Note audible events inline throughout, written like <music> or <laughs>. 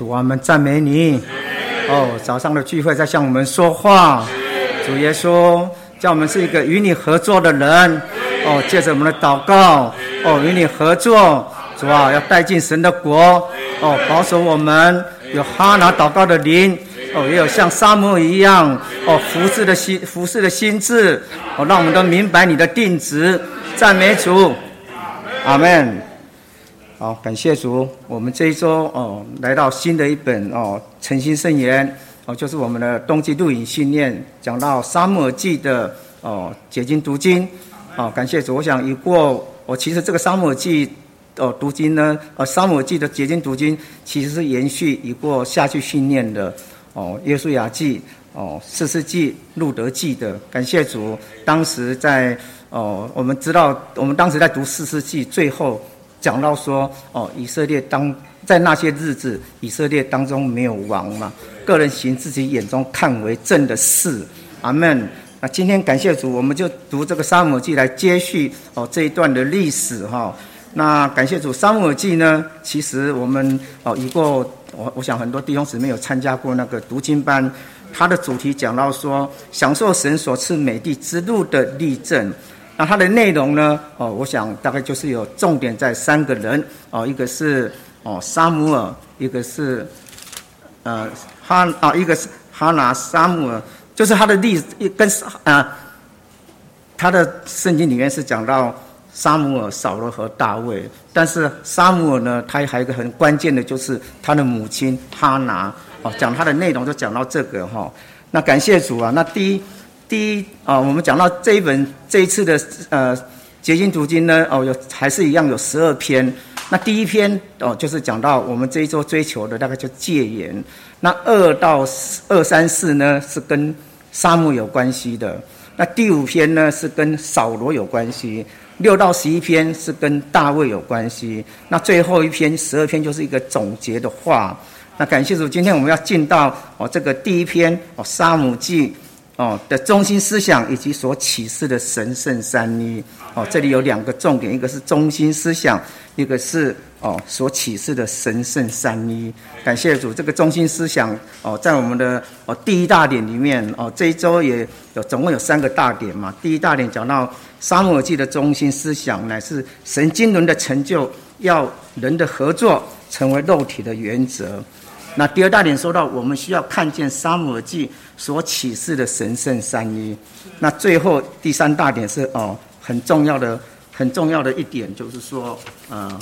主啊，我们赞美你。哦，早上的聚会在向我们说话。主耶稣叫我们是一个与你合作的人。哦，借着我们的祷告，哦，与你合作。主啊，要带进神的国。哦，保守我们有哈拿祷告的灵。哦，也有像沙漠一样。哦，服侍的心，服侍的心智。哦，让我们都明白你的定旨。赞美主。阿门。好，感谢主。我们这一周哦，来到新的一本哦，诚心圣言哦，就是我们的冬季录影训练，讲到沙漠记的哦解经读经。哦，感谢主。我想已过，我其实这个沙漠记哦读经呢，呃，沙漠记的解经读经其实是延续已过下去训练的哦，耶稣雅记哦，四世纪路德记的。感谢主，当时在哦，我们知道，我们当时在读四世纪最后。讲到说，哦，以色列当在那些日子，以色列当中没有王嘛，个人行自己眼中看为正的事，阿门。那今天感谢主，我们就读这个沙漠记来接续哦这一段的历史哈。那感谢主，沙漠记呢，其实我们哦一个我我想很多弟兄姊妹有参加过那个读经班，它的主题讲到说，享受神所赐美地之路的例证。那它的内容呢？哦，我想大概就是有重点在三个人哦，一个是哦沙姆尔，一个是呃哈啊，一个是哈拿沙姆尔，就是他的历跟啊，他的圣经里面是讲到沙姆尔、扫罗和大卫，但是沙姆尔呢，他还有一个很关键的就是他的母亲哈拿哦，讲他的内容就讲到这个哈。那感谢主啊，那第一。第一啊，我们讲到这一本这一次的呃结晶读经呢，哦有还是一样有十二篇。那第一篇哦就是讲到我们这一周追求的大概就戒严。那二到二三四呢是跟沙漠有关系的。那第五篇呢是跟扫罗有关系。六到十一篇是跟大卫有关系。那最后一篇十二篇就是一个总结的话。那感谢主，今天我们要进到哦这个第一篇哦沙姆记。哦的中心思想以及所启示的神圣三一哦，这里有两个重点，一个是中心思想，一个是哦所启示的神圣三一。感谢主，这个中心思想哦，在我们的哦第一大点里面哦，这一周也有总共有三个大点嘛。第一大点讲到沙漠记的中心思想乃是神经轮的成就，要人的合作成为肉体的原则。那第二大点说到，我们需要看见沙漠记所启示的神圣三一。那最后第三大点是哦，很重要的、很重要的一点，就是说，呃，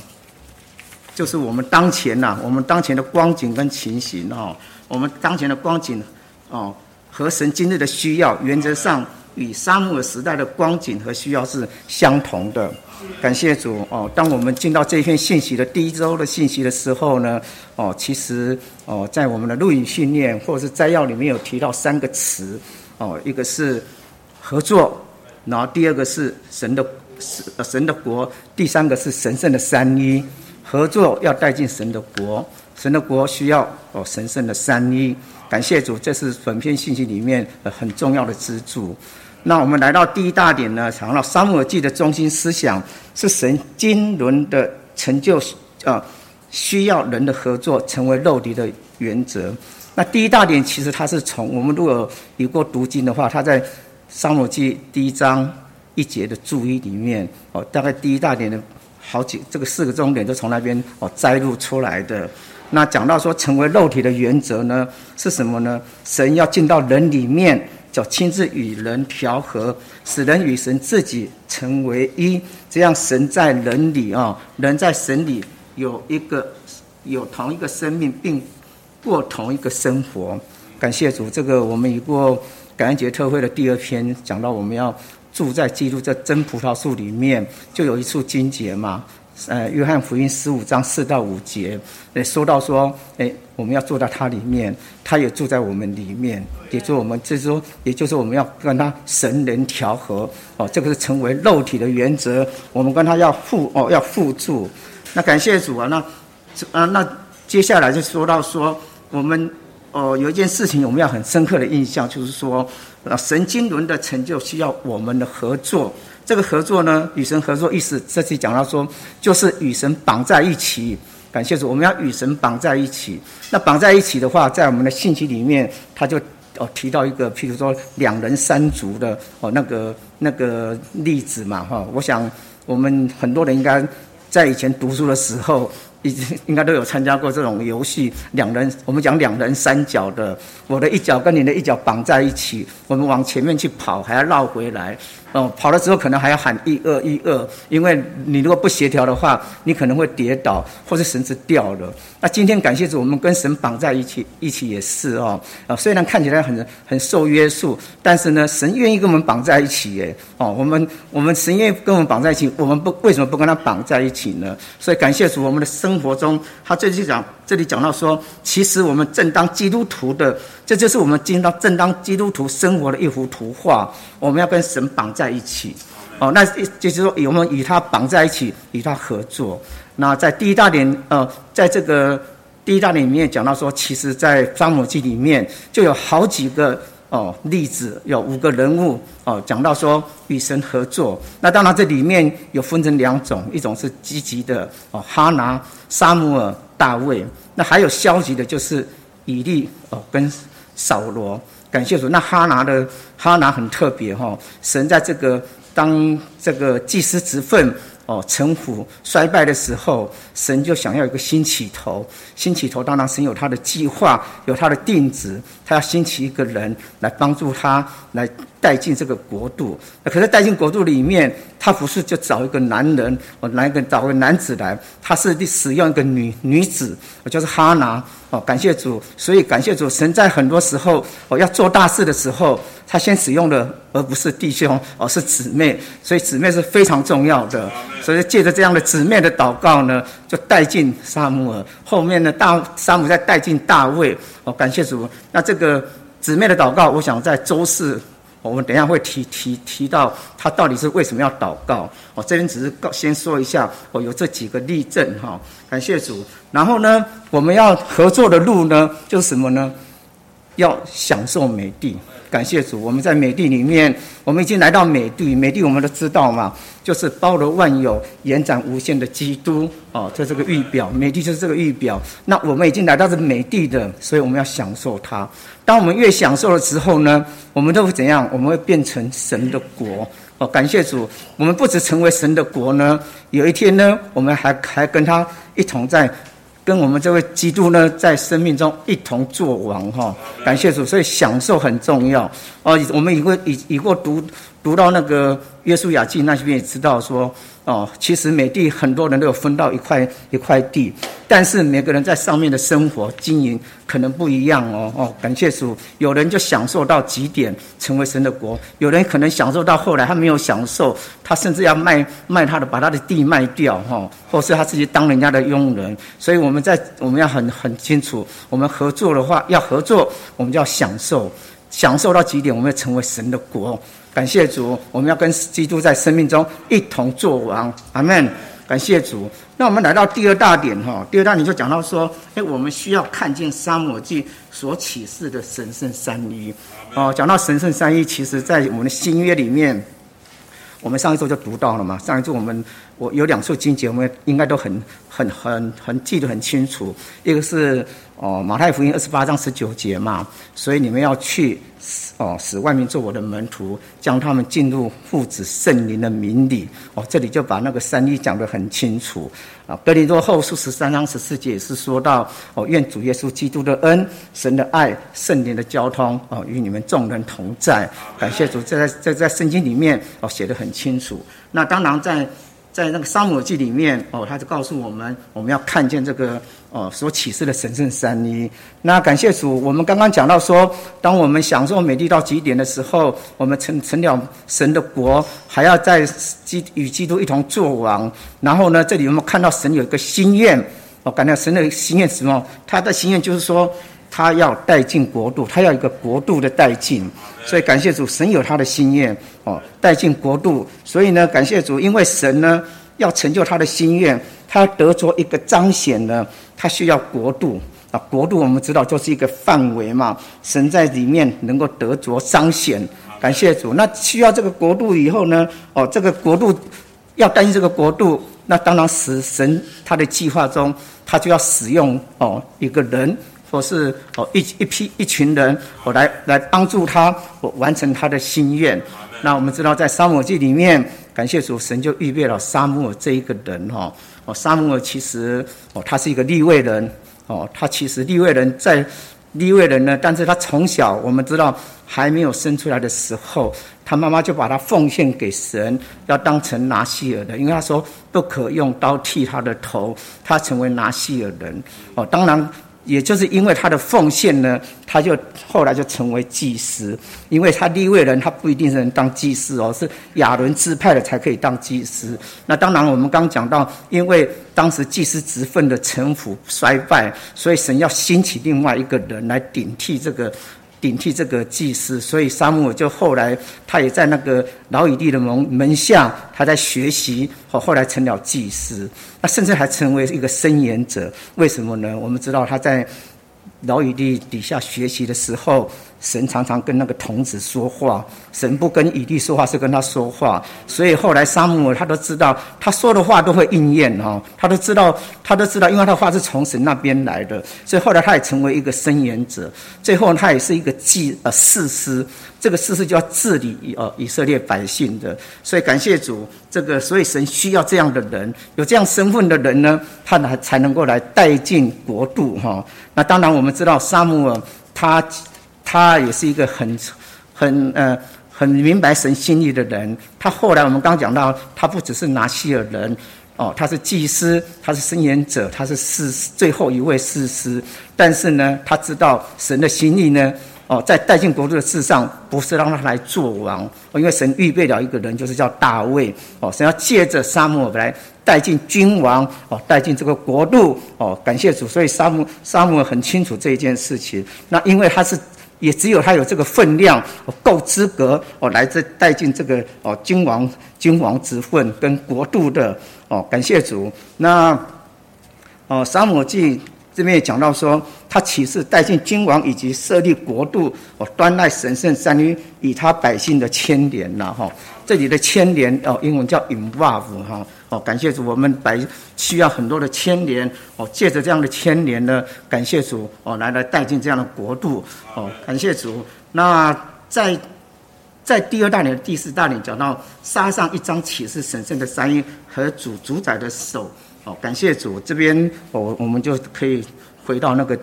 就是我们当前呐，我们当前的光景跟情形哦，我们当前的光景哦，和神今日的需要，原则上与沙漠时代的光景和需要是相同的。感谢主哦！当我们进到这一篇信息的第一周的信息的时候呢，哦，其实哦，在我们的录影训练或者是摘要里面有提到三个词哦，一个是合作，然后第二个是神的神神的国，第三个是神圣的三一。合作要带进神的国，神的国需要哦神圣的三一。感谢主，这是本篇信息里面很重要的支柱。那我们来到第一大点呢，讲到沙漠记的中心思想是神经纶的成就，啊，需要人的合作成为肉体的原则。那第一大点其实它是从我们如果有过读经的话，它在沙漠记第一章一节的注意里面，哦，大概第一大点的好几这个四个重点都从那边哦摘录出来的。那讲到说成为肉体的原则呢，是什么呢？神要进到人里面。亲自与人调和，使人与神自己成为一，这样神在人里啊，人在神里有一个有同一个生命，并过同一个生活。感谢主，这个我们已过感恩节特会的第二篇讲到，我们要住在基督这真葡萄树里面，就有一处经节嘛。呃，约翰福音十五章四到五节，诶，说到说，诶，我们要住在它里面，它也住在我们里面，也就我们这说，也就是我们要跟他神人调和，哦，这个是成为肉体的原则，我们跟他要互哦要互助。那感谢主啊，那啊那接下来就说到说，我们哦有一件事情我们要很深刻的印象，就是说，啊神经轮的成就需要我们的合作。这个合作呢，与神合作意思，这次讲到说，就是与神绑在一起，感谢主，我们要与神绑在一起。那绑在一起的话，在我们的信息里面，他就哦提到一个，譬如说两人三足的哦那个那个例子嘛哈。我想我们很多人应该在以前读书的时候。已经应该都有参加过这种游戏，两人我们讲两人三脚的，我的一脚跟你的一脚绑在一起，我们往前面去跑，还要绕回来。哦，跑了之后可能还要喊一二一二，因为你如果不协调的话，你可能会跌倒或者绳子掉了。那今天感谢主，我们跟神绑在一起，一起也是哦。啊，虽然看起来很很受约束，但是呢，神愿意跟我们绑在一起耶。哦，我们我们神愿意跟我们绑在一起，我们不为什么不跟他绑在一起呢？所以感谢主，我们的生活中，他这里讲，这里讲到说，其实我们正当基督徒的，这就是我们今当正当基督徒生活的一幅图画。我们要跟神绑在一起，哦，那就是说，我们与他绑在一起，与他合作。那在第一大点，呃，在这个第一大点里面讲到说，其实，在张母记里面就有好几个哦例子，有五个人物哦，讲到说与神合作。那当然这里面有分成两种，一种是积极的哦，哈拿、沙姆尔、大卫；那还有消极的，就是以利哦跟扫罗。感谢主，那哈拿的哈拿很特别哈，神在这个当这个祭司职份哦臣服衰败的时候，神就想要一个新起头，新起头当然神有他的计划，有他的定旨，他要兴起一个人来帮助他来。带进这个国度，可是带进国度里面，他不是就找一个男人，我拿一个找个男子来，他是使用一个女女子，我就是哈拿哦，感谢主，所以感谢主，神在很多时候哦要做大事的时候，他先使用的而不是弟兄，而是姊妹，所以姊妹是非常重要的，所以借着这样的姊妹的祷告呢，就带进沙姆尔，后面呢大沙姆再带进大卫。哦，感谢主，那这个姊妹的祷告，我想在周四。我们等一下会提提提到他到底是为什么要祷告。我这边只是告先说一下，我有这几个例证哈，感谢主。然后呢，我们要合作的路呢，就是什么呢？要享受美地。感谢主，我们在美地里面，我们已经来到美地。美地我们都知道嘛，就是包罗万有、延展无限的基督哦，就这个预表。美地就是这个预表。那我们已经来到这美地的，所以我们要享受它。当我们越享受了之后呢，我们都会怎样？我们会变成神的国哦。感谢主，我们不止成为神的国呢，有一天呢，我们还还跟他一同在。跟我们这位基督呢，在生命中一同做王哈，感谢主，所以享受很重要哦。我们以后以以后读读到那个约书亚记那边也知道说。哦，其实美地很多人都有分到一块一块地，但是每个人在上面的生活经营可能不一样哦。哦，感谢主，有人就享受到极点，成为神的国；有人可能享受到后来他没有享受，他甚至要卖卖他的，把他的地卖掉哈，或是他自己当人家的佣人。所以我们在我们要很很清楚，我们合作的话要合作，我们就要享受，享受到极点，我们要成为神的国。感谢主，我们要跟基督在生命中一同做王，阿门。感谢主。那我们来到第二大点哈，第二大点就讲到说，哎，我们需要看见沙漠记所启示的神圣三一。哦，讲到神圣三一，其实在我们的新约里面，我们上一周就读到了嘛。上一周我们我有两处经节，我们应该都很很很很记得很清楚。一个是哦马太福音二十八章十九节嘛，所以你们要去。哦，使外面做我的门徒，将他们进入父子圣灵的名里。哦，这里就把那个三一讲得很清楚。啊，格林多后书十三章十四节也是说到：哦，愿主耶稣基督的恩、神的爱、圣灵的交通，哦，与你们众人同在。感谢主，在在在圣经里面哦写得很清楚。那当然在。在那个《沙漠记》里面，哦，他就告诉我们，我们要看见这个哦所启示的神圣三一。那感谢主，我们刚刚讲到说，当我们享受美丽到极点的时候，我们成成了神的国，还要在基与基督一同作王。然后呢，这里我们看到神有一个心愿，哦，感到神的心愿是什么？他的心愿就是说。他要带进国度，他要一个国度的带进，所以感谢主，神有他的心愿哦，带进国度。所以呢，感谢主，因为神呢要成就他的心愿，他得着一个彰显呢，他需要国度啊。国度我们知道就是一个范围嘛，神在里面能够得着彰显。感谢主，那需要这个国度以后呢，哦，这个国度要带进这个国度。那当然使神他的计划中，他就要使用哦一个人，或是哦一一批一群人，我来来帮助他完成他的心愿。那我们知道，在沙漠记里面，感谢主，神就预备了沙漠这一个人哈。哦，沙漠其实哦，他是一个立位人哦，他其实立位人在立位人呢，但是他从小我们知道还没有生出来的时候，他妈妈就把他奉献给神，要当成拿西尔的，因为他说不可用刀剃他的头，他成为拿西尔人哦，当然。也就是因为他的奉献呢，他就后来就成为祭司。因为他立位人，他不一定是能当祭司哦，是亚伦支派的才可以当祭司。那当然，我们刚讲到，因为当时祭司职分的臣服衰败，所以神要兴起另外一个人来顶替这个。顶替这个祭司，所以沙姆就后来他也在那个老以利的门门下，他在学习，后后来成了祭司，那甚至还成为一个伸言者。为什么呢？我们知道他在老以利底下学习的时候。神常常跟那个童子说话，神不跟以地说话，是跟他说话。所以后来沙姆他都知道，他说的话都会应验哦，他都知道，他都知道，因为他的话是从神那边来的。所以后来他也成为一个伸言者，最后他也是一个祭呃士师，这个士师就要治理呃以色列百姓的。所以感谢主，这个所以神需要这样的人，有这样身份的人呢，他才才能够来带进国度哈。那当然我们们知道萨姆尔他。他也是一个很、很呃、很明白神心意的人。他后来我们刚讲到，他不只是拿西尔人，哦，他是祭司，他是伸言者，他是士最后一位士师。但是呢，他知道神的心意呢，哦，在带进国度的事上，不是让他来做王，哦因为神预备了一个人，就是叫大卫。哦，神要借着沙漠来带进君王，哦，带进这个国度。哦，感谢主，所以沙漠沙漠很清楚这一件事情。那因为他是。也只有他有这个分量，够资格哦，来这带进这个哦，君王君王之分跟国度的哦，感谢主。那哦，沙漠记这边也讲到说，他启示带进君王以及设立国度哦，端赖神圣三于与他百姓的牵连呐哈。这里的牵连哦，英文叫 involve 哈。哦，感谢主，我们百需要很多的牵连哦，借着这样的牵连呢，感谢主哦，来来带进这样的国度哦，感谢主。那在在第二大年、第四大年讲到杀上一张启示神圣的三音和主主宰的手哦，感谢主，这边我我们就可以回到那个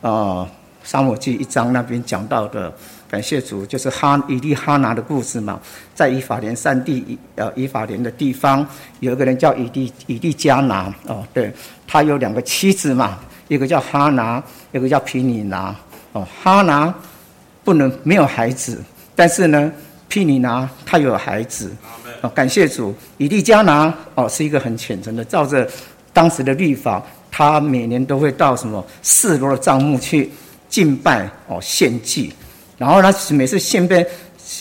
呃沙漠记一章那边讲到的。感谢主，就是哈以利哈拿的故事嘛，在以法莲山地，呃，以法莲的地方，有一个人叫以利以利加拿，哦，对，他有两个妻子嘛，一个叫哈拿，一个叫皮尼拿，哦，哈拿不能没有孩子，但是呢，皮尼拿他有孩子，哦，感谢主，以利加拿哦是一个很虔诚的，照着当时的律法，他每年都会到什么四罗的帐幕去敬拜哦献祭。然后呢，每次献拜，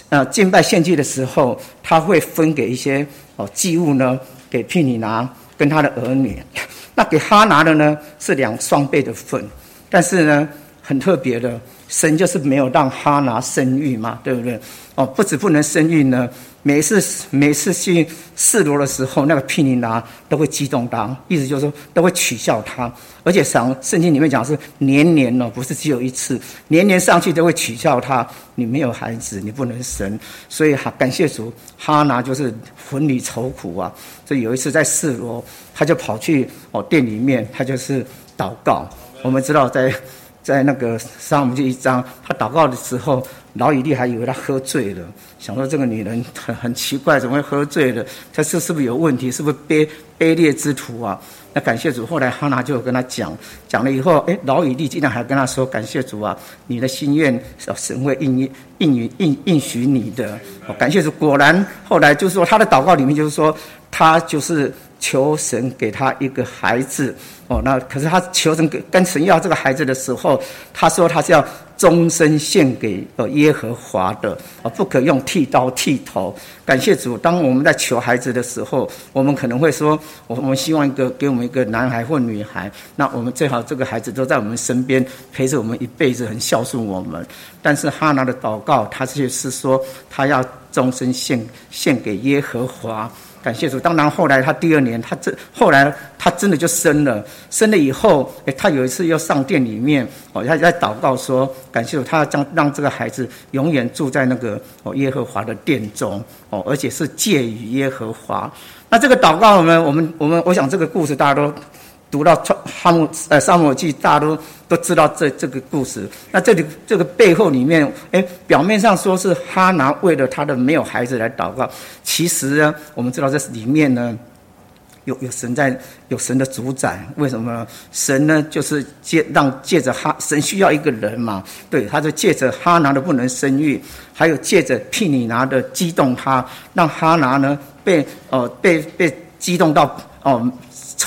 呃，敬拜献祭的时候，他会分给一些哦祭物呢，给聘礼拿跟他的儿女。<laughs> 那给哈拿的呢，是两双倍的份。但是呢，很特别的，神就是没有让哈拿生育嘛，对不对？哦，不止不能生育呢。每次每次去示罗的时候，那个毗尼拿都会激动他，意思就是说都会取笑他，而且上圣经里面讲是年年哦，不是只有一次，年年上去都会取笑他，你没有孩子，你不能生，所以哈感谢主，哈拿就是魂里愁苦啊。所以有一次在示罗，他就跑去哦店里面，他就是祷告。我们知道在在那个上姆就一章，他祷告的时候。老以利还以为他喝醉了，想说这个女人很很奇怪，怎么会喝醉了？他是是不是有问题？是不是卑卑劣之徒啊？那感谢主，后来哈拿就跟他讲，讲了以后，哎，老以利竟然还跟他说：“感谢主啊，你的心愿神会应应应应应许你的。”感谢主，果然后来就是说他的祷告里面就是说，他就是求神给他一个孩子。哦，那可是他求神给跟神要这个孩子的时候，他说他是要。终身献给呃耶和华的啊，不可用剃刀剃头。感谢主，当我们在求孩子的时候，我们可能会说，我我们希望一个给我们一个男孩或女孩，那我们最好这个孩子都在我们身边陪着我们一辈子，很孝顺我们。但是哈拿的祷告，他却是说他要终身献献给耶和华。感谢主。当然后来他第二年，他这后来他真的就生了，生了以后，哎，他有一次要上殿里面，哦，他在祷告说，感谢主，他要将让这个孩子永远住在那个哦耶和华的殿中，哦，而且是借与耶和华。那这个祷告呢，我们我们我想这个故事大家都。读到《哈姆呃沙漠记》，大家都都知道这这个故事。那这里这个背后里面，哎，表面上说是哈拿为了他的没有孩子来祷告，其实呢，我们知道这里面呢，有有神在，有神的主宰。为什么呢？神呢，就是借让借着哈，神需要一个人嘛，对，他就借着哈拿的不能生育，还有借着毗尼拿的激动他，让哈拿呢被哦被被激动到哦。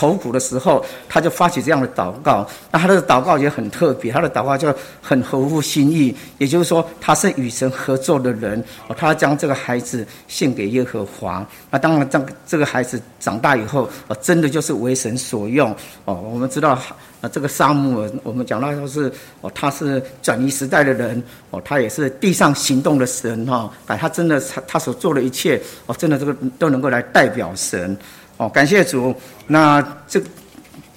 愁苦的时候，他就发起这样的祷告。那他的祷告也很特别，他的祷告就很合乎心意。也就是说，他是与神合作的人。他将这个孩子献给耶和华。那当然，这这个孩子长大以后，哦，真的就是为神所用。哦，我们知道，这个沙漠，我们讲到说是，哦，他是转移时代的人。哦，他也是地上行动的神。哈，哎，他真的，他他所做的一切，哦，真的这个都能够来代表神。哦，感谢主。那这，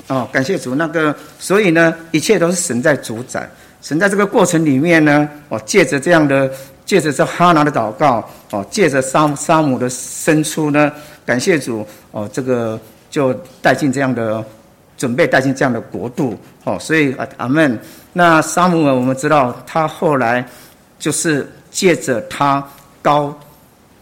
哦，感谢主。那个，所以呢，一切都是神在主宰。神在这个过程里面呢，哦，借着这样的，借着这哈拿的祷告，哦，借着沙沙姆的生出呢，感谢主。哦，这个就带进这样的，准备带进这样的国度。哦，所以啊，阿门。那沙姆尔，我们知道他后来就是借着他高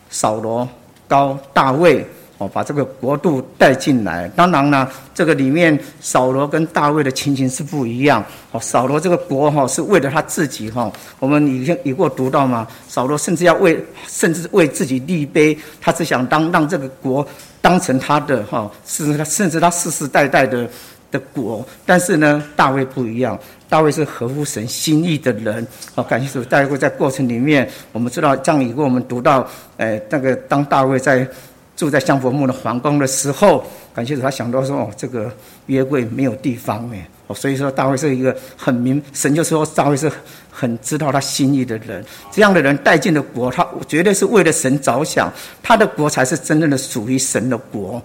扫罗，高大卫。把这个国度带进来，当然呢，这个里面扫罗跟大卫的情形是不一样。哦，扫罗这个国哈是为了他自己哈，我们以前已过读到嘛，扫罗甚至要为甚至为自己立碑，他只想当让这个国当成他的哈，是他甚至他世世代代的的国。但是呢，大卫不一样，大卫是合乎神心意的人。哦，感谢主，大卫在过程里面，我们知道这样以后我们读到，哎，那个当大卫在。住在香柏木的皇宫的时候，感谢主，他想到说：“哦，这个约柜没有地方哎，哦，所以说大卫是一个很明神，就说大卫是很知道他心意的人。这样的人带进了国，他绝对是为了神着想，他的国才是真正的属于神的国。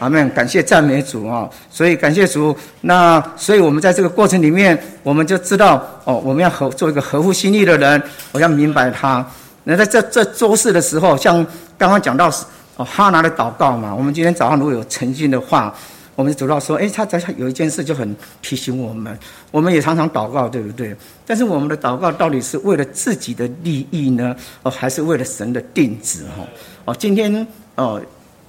阿门！感谢赞美主啊！所以感谢主。那所以我们在这个过程里面，我们就知道哦，我们要合做一个合乎心意的人，我要明白他。那在这这周四的时候，像刚刚讲到。哦，哈拿的祷告嘛，我们今天早上如果有诚信的话，我们就知道说，哎，他在有一件事就很提醒我们，我们也常常祷告，对不对？但是我们的祷告到底是为了自己的利益呢，哦，还是为了神的定旨？哈，哦，今天哦，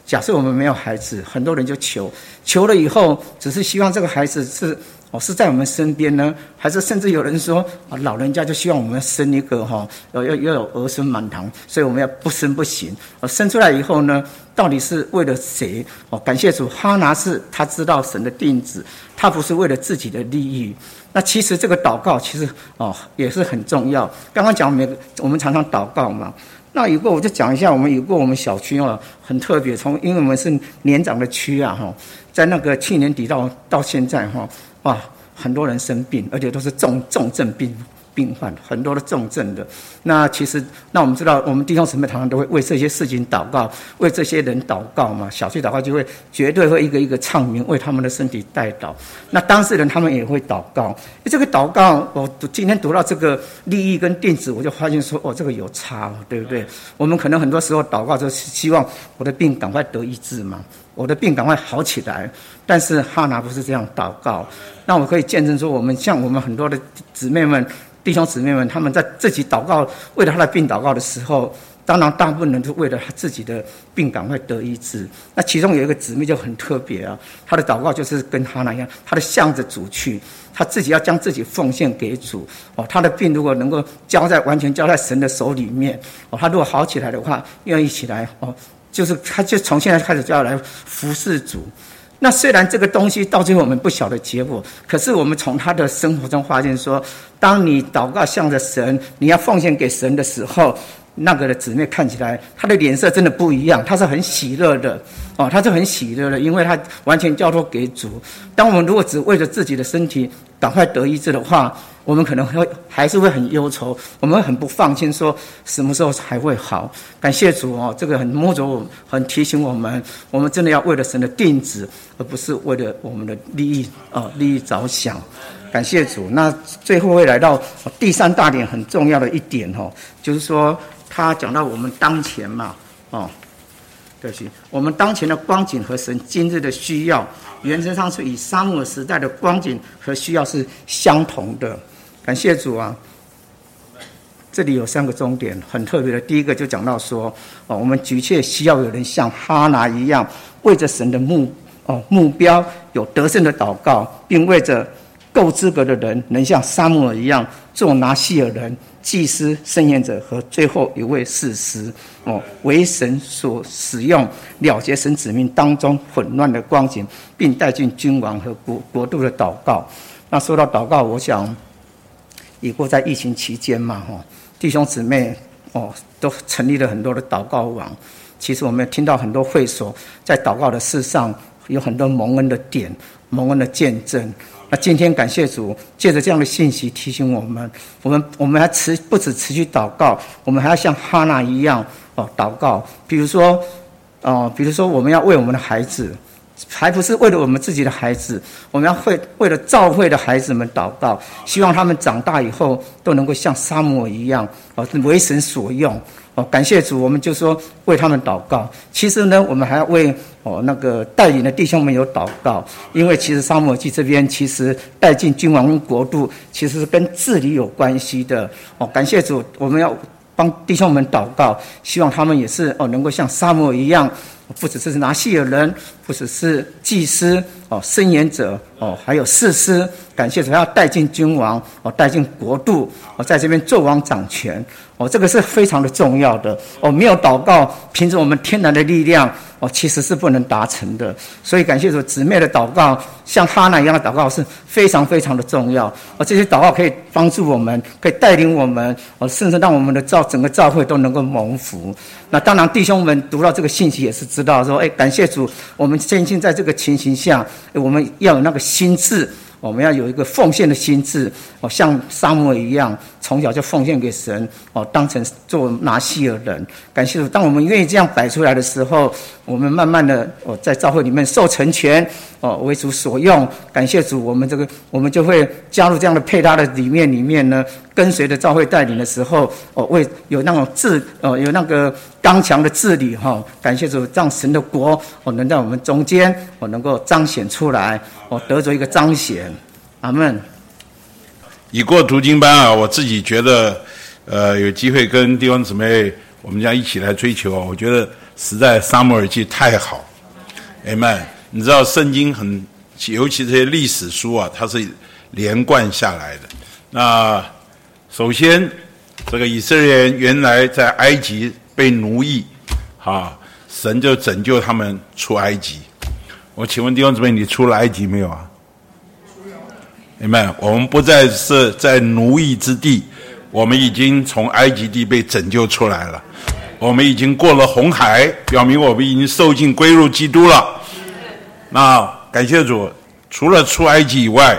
假设我们没有孩子，很多人就求，求了以后，只是希望这个孩子是。哦，是在我们身边呢，还是甚至有人说啊，老人家就希望我们生一个哈，要要要有儿孙满堂，所以我们要不生不行。哦，生出来以后呢，到底是为了谁？哦，感谢主，哈拿是他知道神的定旨，他不是为了自己的利益。那其实这个祷告其实哦也是很重要。刚刚讲每个我们常常祷告嘛，那有个我就讲一下，我们有个我们小区哦很特别，从因为我们是年长的区啊哈，在那个去年底到到现在哈。哇，很多人生病，而且都是重重症病。病患很多的重症的，那其实那我们知道，我们弟兄姊妹常常都会为这些事情祷告，为这些人祷告嘛。小区祷告就会绝对会一个一个唱名，为他们的身体代祷。那当事人他们也会祷告。这个祷告，我读今天读到这个利益跟定旨，我就发现说，哦，这个有差，对不对？我们可能很多时候祷告就是希望我的病赶快得医治嘛，我的病赶快好起来。但是哈拿不是这样祷告。那我可以见证说，我们像我们很多的姊妹们。弟兄姊妹们，他们在自己祷告，为了他的病祷告的时候，当然大部分人都为了他自己的病赶快得医治。那其中有一个姊妹就很特别啊，她的祷告就是跟哈拿一样，她的向着主去，她自己要将自己奉献给主。哦，她的病如果能够交在完全交在神的手里面，哦，她如果好起来的话，愿意起来，哦，就是他就从现在开始就要来服侍主。那虽然这个东西到最后我们不晓得结果，可是我们从他的生活中发现说，当你祷告向着神，你要奉献给神的时候，那个的姊妹看起来她的脸色真的不一样，她是很喜乐的，哦，她是很喜乐的，因为她完全交托给主。当我们如果只为了自己的身体赶快得医治的话，我们可能会还是会很忧愁，我们会很不放心，说什么时候才会好？感谢主哦，这个很摸着我，很提醒我们，我们真的要为了神的定旨，而不是为了我们的利益啊利益着想。感谢主。那最后会来到第三大点很重要的一点哦，就是说他讲到我们当前嘛，哦，对不起，我们当前的光景和神今日的需要，原则上是与沙漠时代的光景和需要是相同的。感谢主啊！这里有三个重点，很特别的。第一个就讲到说，哦，我们的确需要有人像哈拿一样，为着神的目哦目标有得胜的祷告，并为着够资格的人能像沙漠尔一样做拿西尔人、祭司、圣言者和最后一位士师哦，为神所使用，了结神子民当中混乱的光景，并带进君王和国国度的祷告。那说到祷告，我想。已过在疫情期间嘛，哈，弟兄姊妹哦，都成立了很多的祷告网。其实我们也听到很多会所，在祷告的事上有很多蒙恩的点、蒙恩的见证。那今天感谢主，借着这样的信息提醒我们，我们我们还持不止持续祷告，我们还要像哈娜一样哦祷告。比如说哦，比如说我们要为我们的孩子。还不是为了我们自己的孩子，我们要会为了教会的孩子们祷告，希望他们长大以后都能够像沙漠一样，哦，为神所用，哦，感谢主，我们就说为他们祷告。其实呢，我们还要为哦那个带领的弟兄们有祷告，因为其实沙漠记这边其实带进君王国度，其实是跟治理有关系的。哦，感谢主，我们要帮弟兄们祷告，希望他们也是哦能够像沙漠一样。不只是拿细尔人，不只是祭司哦，申言者哦，还有士师，感谢主要带进君王哦，带进国度哦，在这边纣王掌权哦，这个是非常的重要的哦。没有祷告，凭着我们天然的力量哦，其实是不能达成的。所以感谢主姊妹的祷告，像哈娜一样的祷告是非常非常的重要哦。这些祷告可以帮助我们，可以带领我们哦，甚至让我们的教整个教会都能够蒙福。那当然，弟兄们读到这个信息也是知道说，哎，感谢主，我们坚信在这个情形下，我们要有那个心智。我们要有一个奉献的心智，哦，像沙漠一样，从小就奉献给神，哦，当成做拿西尔人。感谢主，当我们愿意这样摆出来的时候，我们慢慢的，哦，在教会里面受成全，哦，为主所用。感谢主，我们这个，我们就会加入这样的配搭的里面，里面呢，跟随着教会带领的时候，哦，为有那种治，哦，有那个刚强的治理，哈。感谢主，让神的国，哦，能在我们中间，哦，能够彰显出来，哦，得着一个彰显。阿门。已过读经班啊，我自己觉得，呃，有机会跟弟兄姊妹，我们家一起来追求，我觉得实在《沙漠耳记》太好。阿门。你知道圣经很，尤其这些历史书啊，它是连贯下来的。那首先，这个以色列人原来在埃及被奴役，啊，神就拯救他们出埃及。我请问弟兄姊妹，你出了埃及没有啊？明白？我们不再是在奴役之地，我们已经从埃及地被拯救出来了。我们已经过了红海，表明我们已经受尽归入基督了。那感谢主，除了出埃及以外，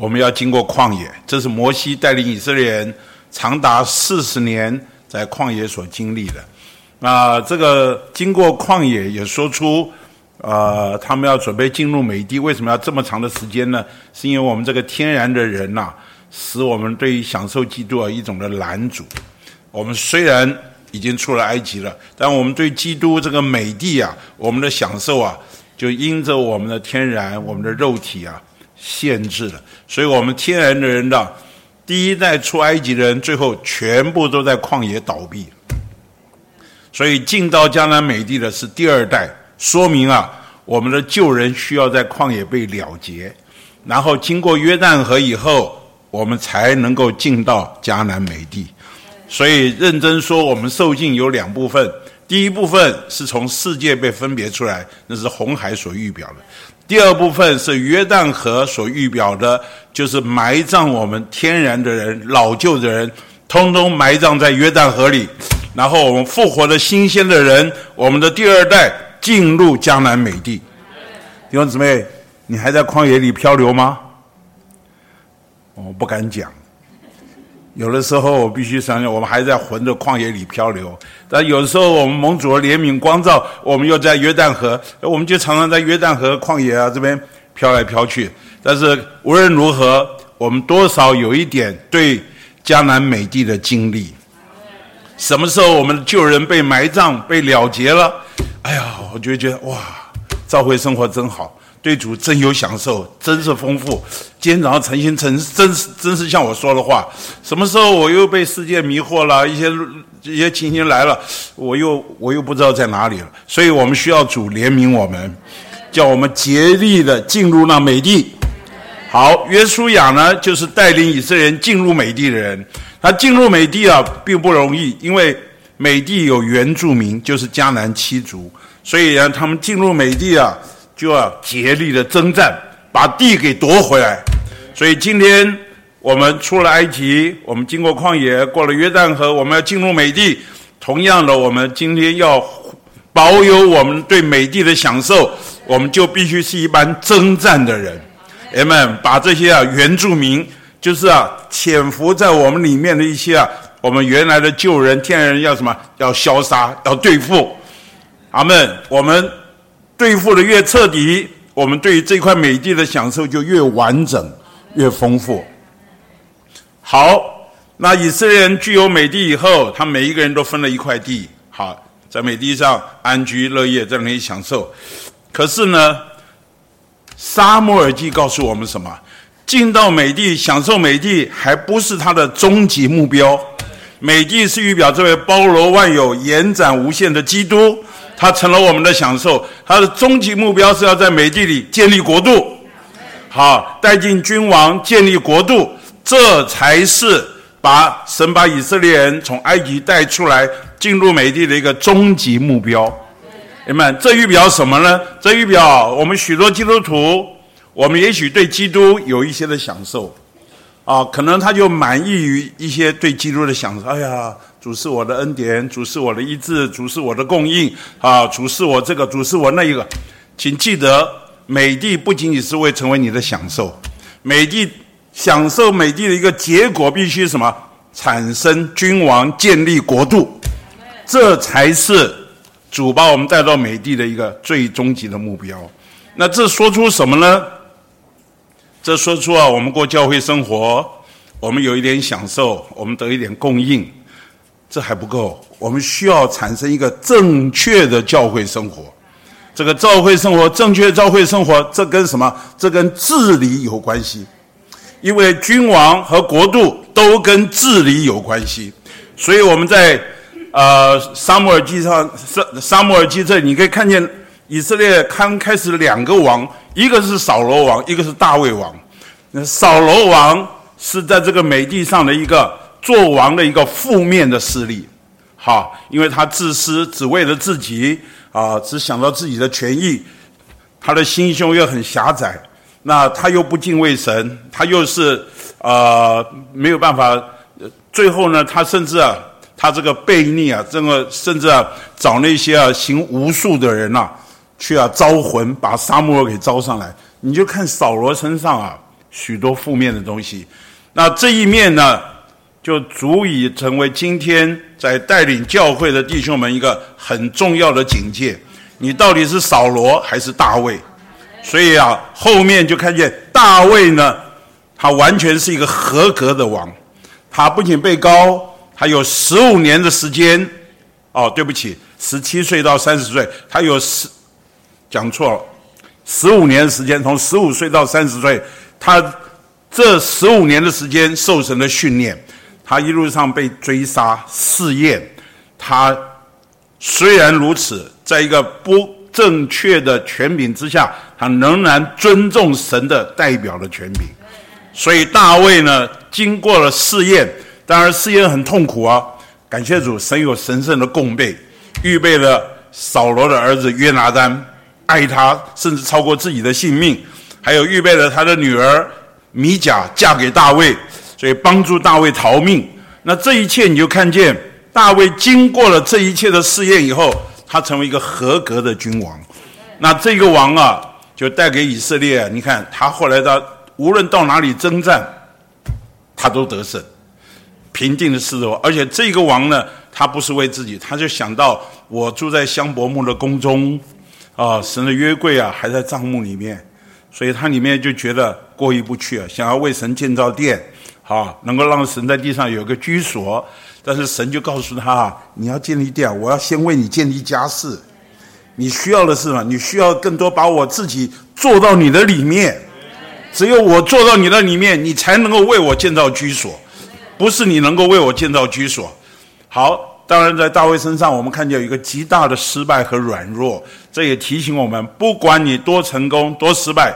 我们要经过旷野。这是摩西带领以色列人长达四十年在旷野所经历的。那这个经过旷野，也说出。呃，他们要准备进入美地，为什么要这么长的时间呢？是因为我们这个天然的人呐，使我们对于享受基督啊一种的拦阻。我们虽然已经出了埃及了，但我们对基督这个美地啊，我们的享受啊，就因着我们的天然、我们的肉体啊，限制了。所以，我们天然的人的第一代出埃及的人，最后全部都在旷野倒闭。所以，进到迦南美地的是第二代。说明啊，我们的旧人需要在旷野被了结，然后经过约旦河以后，我们才能够进到迦南美地。所以认真说，我们受尽有两部分：第一部分是从世界被分别出来，那是红海所预表的；第二部分是约旦河所预表的，就是埋葬我们天然的人、老旧的人，通通埋葬在约旦河里，然后我们复活的新鲜的人，我们的第二代。进入江南美地，弟兄姊妹，你还在旷野里漂流吗？我不敢讲，有的时候我必须想想，我们还在魂的旷野里漂流；但有的时候我们蒙主的怜悯光照，我们又在约旦河，我们就常常在约旦河旷野啊这边飘来飘去。但是无论如何，我们多少有一点对迦南美地的经历。什么时候我们的旧人被埋葬、被了结了？哎呀，我就觉得哇，召会生活真好，对主真有享受，真是丰富。今天早上诚心诚真是真是像我说的话。什么时候我又被世界迷惑了？一些一些情形来了，我又我又不知道在哪里了。所以我们需要主怜悯我们，叫我们竭力的进入那美地。好，约书亚呢，就是带领以色列人进入美地的人。他进入美地啊，并不容易，因为美地有原住民，就是迦南七族，所以呢，他们进入美地啊，就要竭力的征战，把地给夺回来。所以今天我们出了埃及，我们经过旷野，过了约旦河，我们要进入美地。同样的，我们今天要保有我们对美地的享受，我们就必须是一般征战的人。人们把这些啊原住民。就是啊，潜伏在我们里面的一些啊，我们原来的旧人、天人要什么？要消杀，要对付。阿门。我们对付的越彻底，我们对于这块美地的享受就越完整、越丰富。好，那以色列人具有美地以后，他每一个人都分了一块地，好，在美地上安居乐业，在那里享受。可是呢，沙漠尔记告诉我们什么？进到美地享受美地，还不是他的终极目标。美地是预表这位包罗万有、延展无限的基督，他成了我们的享受。他的终极目标是要在美地里建立国度，好带进君王，建立国度，这才是把神把以色列人从埃及带出来，进入美地的一个终极目标。你们，这预表什么呢？这预表我们许多基督徒。我们也许对基督有一些的享受，啊，可能他就满意于一些对基督的享受。哎呀，主是我的恩典，主是我的医治，主是我的供应，啊，主是我这个，主是我那一个。请记得，美帝不仅仅是为成为你的享受，美帝享受美帝的一个结果，必须什么？产生君王，建立国度，这才是主把我们带到美帝的一个最终极的目标。那这说出什么呢？这说出啊，我们过教会生活，我们有一点享受，我们得一点供应，这还不够。我们需要产生一个正确的教会生活。这个教会生活，正确教会生活，这跟什么？这跟治理有关系。因为君王和国度都跟治理有关系，所以我们在呃沙漠耳记上，沙沙漠耳记这，你可以看见以色列刚开始两个王。一个是扫罗王，一个是大卫王。那扫罗王是在这个美地上的一个做王的一个负面的势力，哈，因为他自私，只为了自己啊，只想到自己的权益，他的心胸又很狭窄。那他又不敬畏神，他又是呃没有办法。最后呢，他甚至啊，他这个悖逆啊，这个甚至啊，找那些啊行巫术的人呐。去啊，招魂，把沙漠给招上来。你就看扫罗身上啊，许多负面的东西。那这一面呢，就足以成为今天在带领教会的弟兄们一个很重要的警戒。你到底是扫罗还是大卫？所以啊，后面就看见大卫呢，他完全是一个合格的王。他不仅被高，他有十五年的时间。哦，对不起，十七岁到三十岁，他有十。讲错了，十五年的时间，从十五岁到三十岁，他这十五年的时间受神的训练，他一路上被追杀试验，他虽然如此，在一个不正确的权柄之下，他仍然尊重神的代表的权柄。所以大卫呢，经过了试验，当然试验很痛苦啊。感谢主，神有神圣的供备，预备了扫罗的儿子约拿丹。爱他，甚至超过自己的性命，还有预备了他的女儿米甲嫁给大卫，所以帮助大卫逃命。那这一切，你就看见大卫经过了这一切的试验以后，他成为一个合格的君王。那这个王啊，就带给以色列，你看他后来的无论到哪里征战，他都得胜。平定的狮子王，而且这个王呢，他不是为自己，他就想到我住在香柏木的宫中，啊，神的约柜啊还在帐幕里面，所以他里面就觉得过意不去啊，想要为神建造殿，啊，能够让神在地上有个居所。但是神就告诉他，你要建立殿，我要先为你建立家室。你需要的是什么？你需要更多把我自己做到你的里面。只有我做到你的里面，你才能够为我建造居所，不是你能够为我建造居所。好，当然在大卫身上，我们看见有一个极大的失败和软弱，这也提醒我们：不管你多成功、多失败，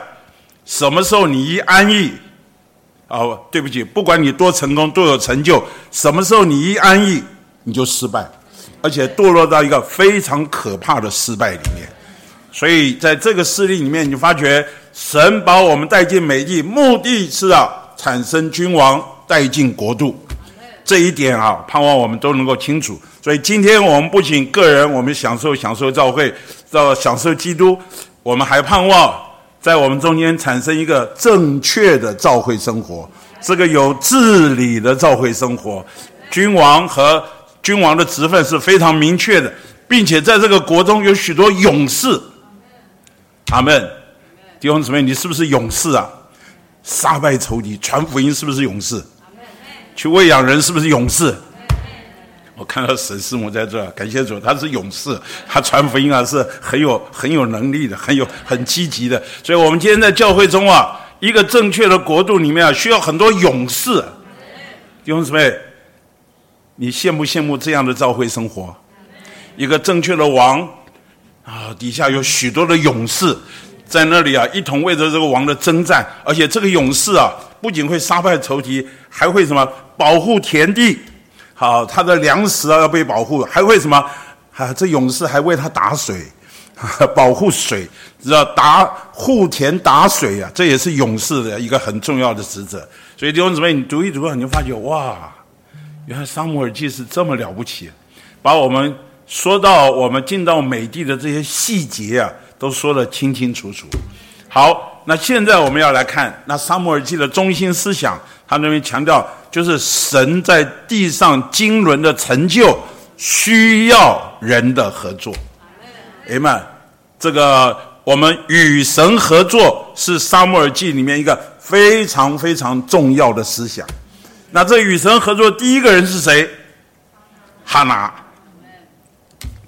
什么时候你一安逸，哦，对不起，不管你多成功、多有成就，什么时候你一安逸，你就失败，而且堕落到一个非常可怕的失败里面。所以在这个事例里面，你发觉。神把我们带进美地，目的是啊，产生君王，带进国度。这一点啊，盼望我们都能够清楚。所以今天我们不仅个人，我们享受享受教会，到享受基督，我们还盼望在我们中间产生一个正确的教会生活，这个有治理的教会生活。君王和君王的职分是非常明确的，并且在这个国中有许多勇士。阿门。弟兄姊妹，你是不是勇士啊？杀败仇敌，传福音是不是勇士？去喂养人是不是勇士？我看到沈师母在这，感谢主，他是勇士，他传福音啊是很有很有能力的，很有很积极的。所以，我们今天在教会中啊，一个正确的国度里面啊，需要很多勇士。弟兄姊妹，你羡不羡慕这样的教会生活？一个正确的王啊，底下有许多的勇士。在那里啊，一同为着这个王的征战，而且这个勇士啊，不仅会杀败仇敌，还会什么保护田地，好，他的粮食啊要被保护，还会什么？啊，这勇士还为他打水，<laughs> 保护水，知道打护田打水啊，这也是勇士的一个很重要的职责。所以弟兄姊妹，你读一读，你就发觉哇，原来撒母耳记是这么了不起，把我们说到我们进到美地的这些细节啊。都说得清清楚楚。好，那现在我们要来看那撒母耳记的中心思想，他那边强调就是神在地上经纶的成就需要人的合作。哎们，这个我们与神合作是撒母耳记里面一个非常非常重要的思想。那这与神合作第一个人是谁？哈拿。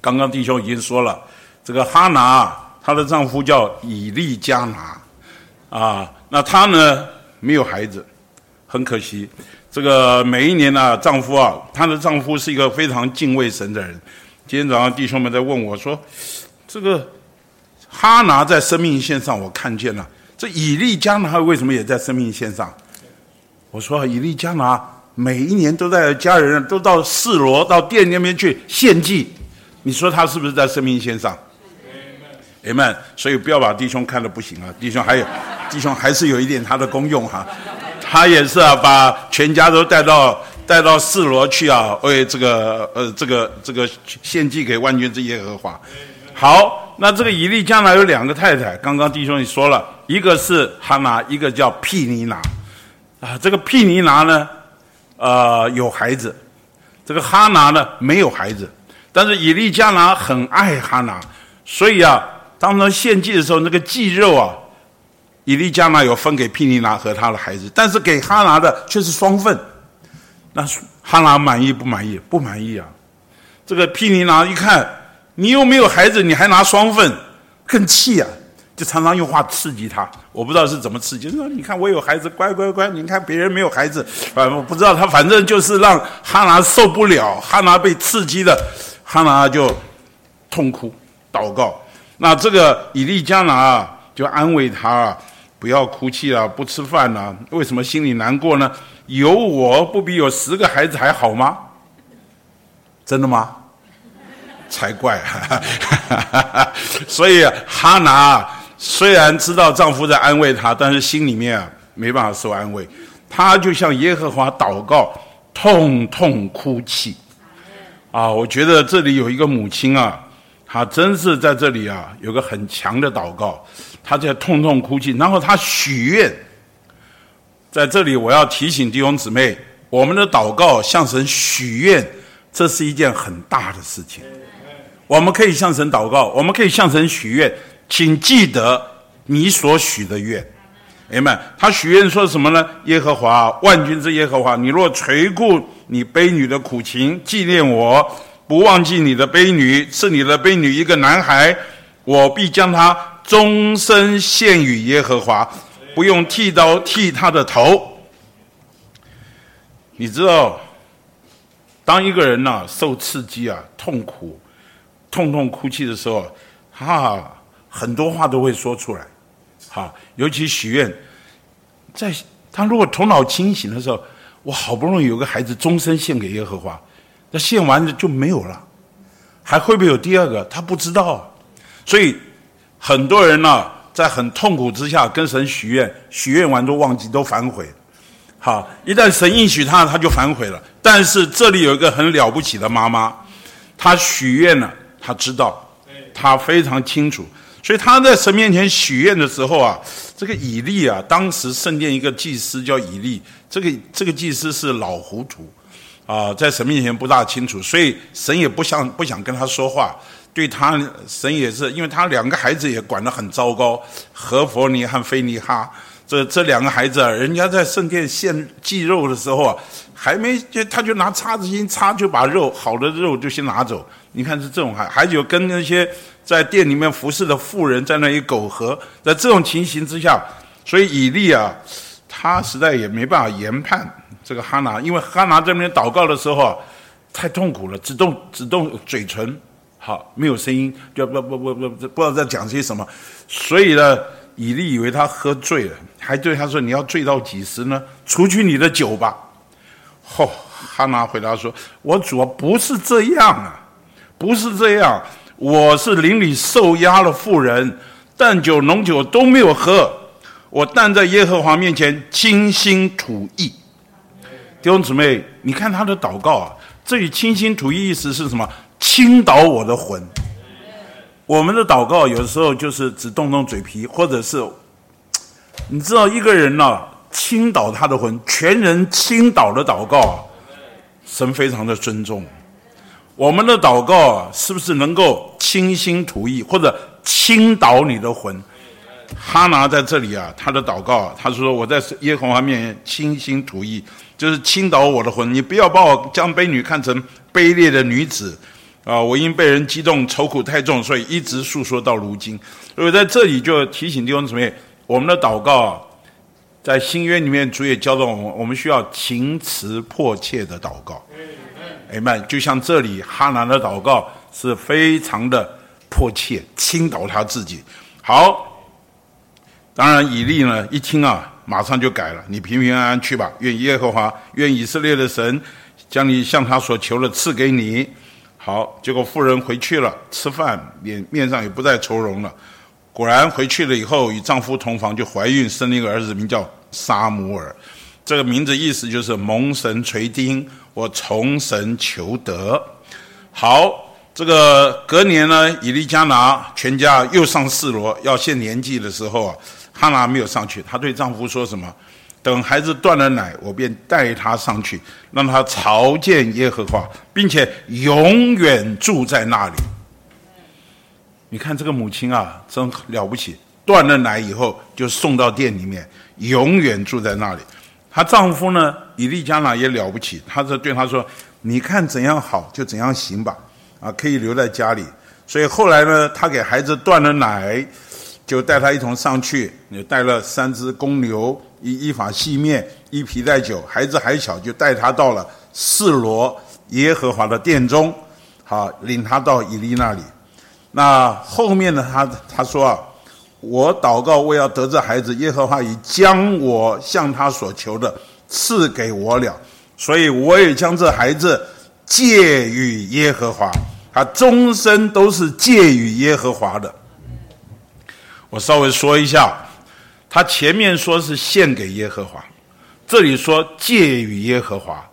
刚刚弟兄已经说了，这个哈拿。她的丈夫叫以利加拿，啊，那她呢没有孩子，很可惜。这个每一年呢，丈夫啊，她的丈夫是一个非常敬畏神的人。今天早上弟兄们在问我说：“这个哈拿在生命线上，我看见了。这以利加拿为什么也在生命线上？”我说：“以利加拿每一年都在家人都到示罗到店那边去献祭，你说他是不是在生命线上？”哎们，所以不要把弟兄看的不行啊！弟兄还有，弟兄还是有一点他的功用哈。他也是啊，把全家都带到带到四罗去啊，为这个呃这个这个献祭给万军之耶和华。好，那这个以利将来有两个太太，刚刚弟兄也说了，一个是哈拿，一个叫毗尼拿。啊，这个毗尼拿呢，呃有孩子，这个哈拿呢没有孩子，但是以利加拿很爱哈拿，所以啊。当他献祭的时候，那个祭肉啊，以利加拿有分给毗尼拿和他的孩子，但是给哈拿的却是双份。那哈拿满意不满意？不满意啊！这个毗尼拿一看，你又没有孩子，你还拿双份，更气啊！就常常用话刺激他。我不知道是怎么刺激，说你看我有孩子，乖乖乖，你看别人没有孩子，啊，我不知道他，反正就是让哈拿受不了，哈拿被刺激的，哈拿就痛哭祷告。那这个以利加拿啊就安慰他，不要哭泣了，不吃饭了。为什么心里难过呢？有我不比有十个孩子还好吗？真的吗？才怪！<laughs> 所以哈拿虽然知道丈夫在安慰她，但是心里面啊没办法受安慰。她就向耶和华祷告，痛痛哭泣。啊，我觉得这里有一个母亲啊。他真是在这里啊，有个很强的祷告，他在痛痛哭泣，然后他许愿。在这里，我要提醒弟兄姊妹，我们的祷告向神许愿，这是一件很大的事情。我们可以向神祷告，我们可以向神许愿，请记得你所许的愿。哎们，他许愿说什么呢？耶和华万军之耶和华，你若垂顾你卑女的苦情，纪念我，不忘记你的卑女，赐你的卑女一个男孩，我必将他终身献与耶和华，不用剃刀剃他的头。你知道，当一个人呐受刺激啊，痛苦。痛痛哭泣的时候，哈，很多话都会说出来，哈，尤其许愿，在他如果头脑清醒的时候，我好不容易有个孩子终身献给耶和华，那献完了就没有了，还会不会有第二个？他不知道，所以很多人呢，在很痛苦之下跟神许愿，许愿完都忘记，都反悔，好，一旦神应许他，他就反悔了。但是这里有一个很了不起的妈妈，她许愿了。她知道，她非常清楚，所以他在神面前许愿的时候啊，这个以利啊，当时圣殿一个祭司叫以利，这个这个祭司是老糊涂，啊，在神面前不大清楚，所以神也不想不想跟他说话，对他神也是，因为他两个孩子也管得很糟糕，何佛尼和菲尼哈，这这两个孩子啊，人家在圣殿献祭肉的时候啊，还没就他就拿叉子一插，就把肉好的肉就先拿走。你看是这种还还有跟那些在店里面服侍的妇人在那里苟合，在这种情形之下，所以以利啊，他实在也没办法研判这个哈拿，因为哈拿这边祷告的时候，太痛苦了，只动只动嘴唇，好没有声音，就不不不不不知道在讲些什么，所以呢，以利以为他喝醉了，还对他说：“你要醉到几时呢？除去你的酒吧。”嚯，哈拿回答说：“我主要不是这样啊。”不是这样，我是邻里受压的妇人，淡酒浓酒都没有喝，我但在耶和华面前倾心吐意。弟兄姊妹，你看他的祷告啊，这里倾心吐意意思是什么？倾倒我的魂。我们的祷告有时候就是只动动嘴皮，或者是你知道一个人呢倾倒他的魂，全人倾倒的祷告，神非常的尊重。我们的祷告啊，是不是能够倾心吐意，或者倾倒你的魂？哈拿在这里啊，他的祷告，他说：“我在耶和华面前倾心吐意，就是倾倒我的魂。你不要把我将卑女看成卑劣的女子啊！我因被人激动，愁苦太重，所以一直诉说到如今。所以在这里就提醒弟兄姊妹，我们的祷告啊，在新约里面主也教导我们，我们需要情辞迫切的祷告。”哎们，就像这里哈拿的祷告是非常的迫切，倾倒他自己。好，当然以利呢一听啊，马上就改了。你平平安安去吧，愿耶和华，愿以色列的神将你向他所求的赐给你。好，结果妇人回去了，吃饭脸面上也不再愁容了。果然回去了以后，与丈夫同房，就怀孕生了一个儿子，名叫沙姆尔。这个名字意思就是蒙神垂听。我从神求得，好，这个隔年呢，以利加拿全家又上四罗要献年祭的时候啊，哈拿没有上去。她对丈夫说什么？等孩子断了奶，我便带他上去，让他朝见耶和华，并且永远住在那里。你看这个母亲啊，真了不起！断了奶以后，就送到店里面，永远住在那里。她丈夫呢，以利加拿也了不起，他是对她说：“你看怎样好就怎样行吧，啊，可以留在家里。”所以后来呢，她给孩子断了奶，就带他一同上去，也带了三只公牛，一一法细面，一皮带酒。孩子还小，就带他到了示罗耶和华的殿中，好领他到以利那里。那后面呢，他他说啊。我祷告，我要得这孩子。耶和华已将我向他所求的赐给我了，所以我也将这孩子借与耶和华。他终身都是借与耶和华的。我稍微说一下，他前面说是献给耶和华，这里说借与耶和华。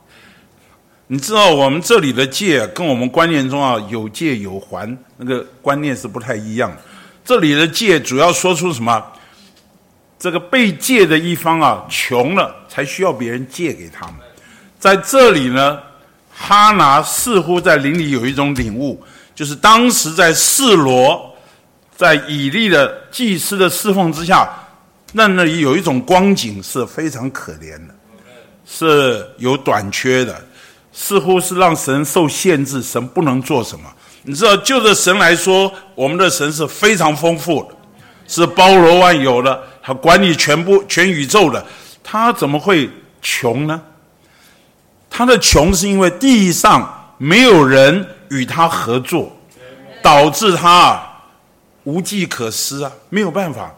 你知道我们这里的借跟我们观念中啊有借有还那个观念是不太一样。这里的借主要说出什么？这个被借的一方啊，穷了才需要别人借给他们。在这里呢，哈拿似乎在灵里有一种领悟，就是当时在示罗，在以利的祭司的侍奉之下，那那里有一种光景是非常可怜的，是有短缺的，似乎是让神受限制，神不能做什么。你知道，就着神来说，我们的神是非常丰富的，是包罗万有的，他管理全部全宇宙的，他怎么会穷呢？他的穷是因为地上没有人与他合作，导致他无计可施啊，没有办法，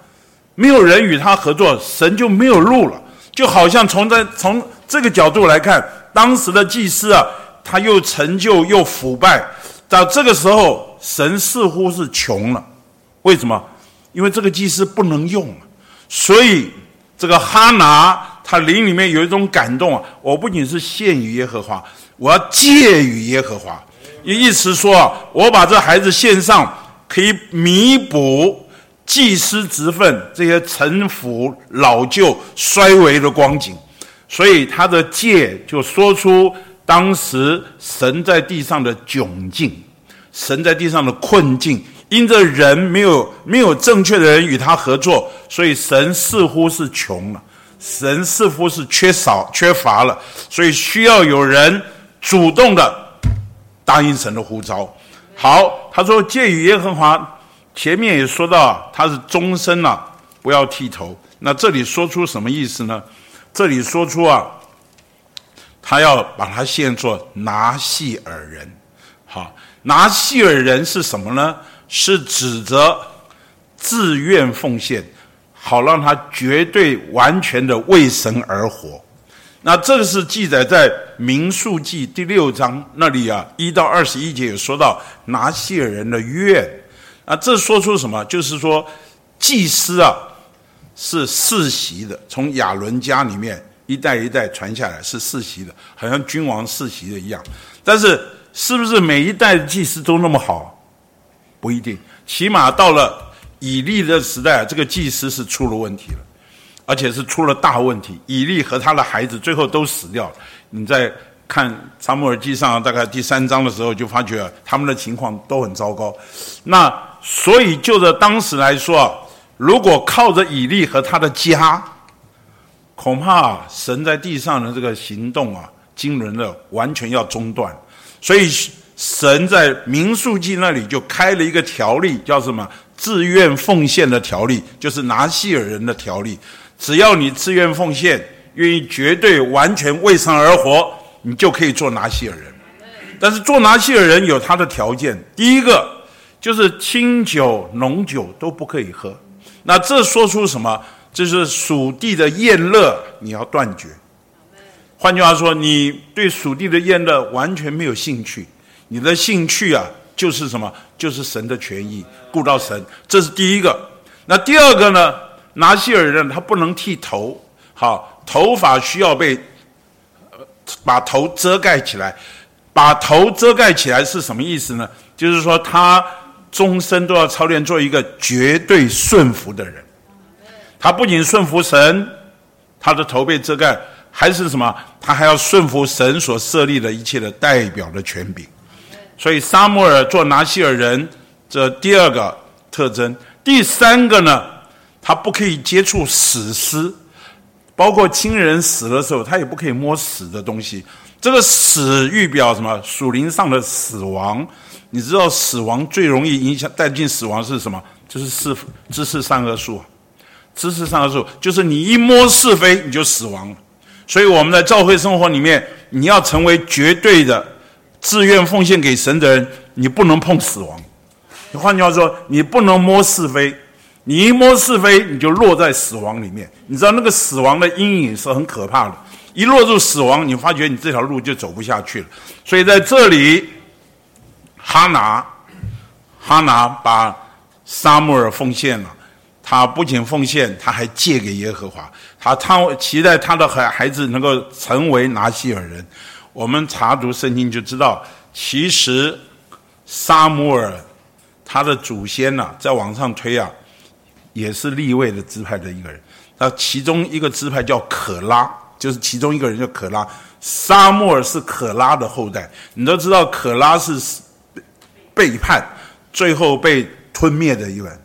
没有人与他合作，神就没有路了。就好像从这从这个角度来看，当时的祭司啊，他又陈旧又腐败。到这个时候，神似乎是穷了，为什么？因为这个祭司不能用了，所以这个哈拿他灵里面有一种感动啊！我不仅是献于耶和华，我要借与耶和华。意思说，我把这孩子献上，可以弥补祭司职分这些陈腐老旧衰微的光景，所以他的借就说出。当时神在地上的窘境，神在地上的困境，因着人没有没有正确的人与他合作，所以神似乎是穷了，神似乎是缺少缺乏了，所以需要有人主动的答应神的呼召。好，他说借与耶和华，前面也说到他是终身了，不要剃头。那这里说出什么意思呢？这里说出啊。他要把他献作拿细尔人，好，拿细尔人是什么呢？是指着自愿奉献，好让他绝对完全的为神而活。那这个是记载在民数记第六章那里啊，一到二十一节有说到拿细尔人的愿。啊，这说出什么？就是说祭司啊是世袭的，从亚伦家里面。一代一代传下来是世袭的，好像君王世袭的一样。但是，是不是每一代的祭司都那么好？不一定。起码到了以利的时代，这个祭司是出了问题了，而且是出了大问题。以利和他的孩子最后都死掉了。你在看撒母耳记上大概第三章的时候，就发觉他们的情况都很糟糕。那所以就着当时来说，如果靠着以利和他的家，恐怕神在地上的这个行动啊，惊人的完全要中断，所以神在民数记那里就开了一个条例，叫什么？自愿奉献的条例，就是拿西尔人的条例。只要你自愿奉献，愿意绝对完全为神而活，你就可以做拿西尔人。但是做拿西尔人有他的条件，第一个就是清酒、浓酒都不可以喝。那这说出什么？就是属地的宴乐，你要断绝。换句话说，你对属地的宴乐完全没有兴趣。你的兴趣啊，就是什么？就是神的权益，顾到神。这是第一个。那第二个呢？拿西尔人他不能剃头，好，头发需要被把头遮盖起来。把头遮盖起来是什么意思呢？就是说他终身都要操练做一个绝对顺服的人。他不仅顺服神，他的头被遮盖，还是什么？他还要顺服神所设立的一切的代表的权柄。所以，沙摩尔做拿西尔人，这第二个特征。第三个呢，他不可以接触死尸，包括亲人死的时候，他也不可以摸死的东西。这个死预表什么？属灵上的死亡。你知道，死亡最容易影响带进死亡是什么？就是是知识善恶树。知识上的时候，就是你一摸是非，你就死亡了。所以我们在教会生活里面，你要成为绝对的自愿奉献给神的人，你不能碰死亡。换句话说，你不能摸是非。你一摸是非，你就落在死亡里面。你知道那个死亡的阴影是很可怕的。一落入死亡，你发觉你这条路就走不下去了。所以在这里，哈拿，哈拿把沙穆尔奉献了。他不仅奉献，他还借给耶和华。他他期待他的孩孩子能够成为拿西尔人。我们查读圣经就知道，其实沙姆尔他的祖先呐，在往上推啊，也是立位的支派的一个人。那其中一个支派叫可拉，就是其中一个人叫可拉，沙漠尔是可拉的后代，你都知道可拉是背叛，最后被吞灭的一人，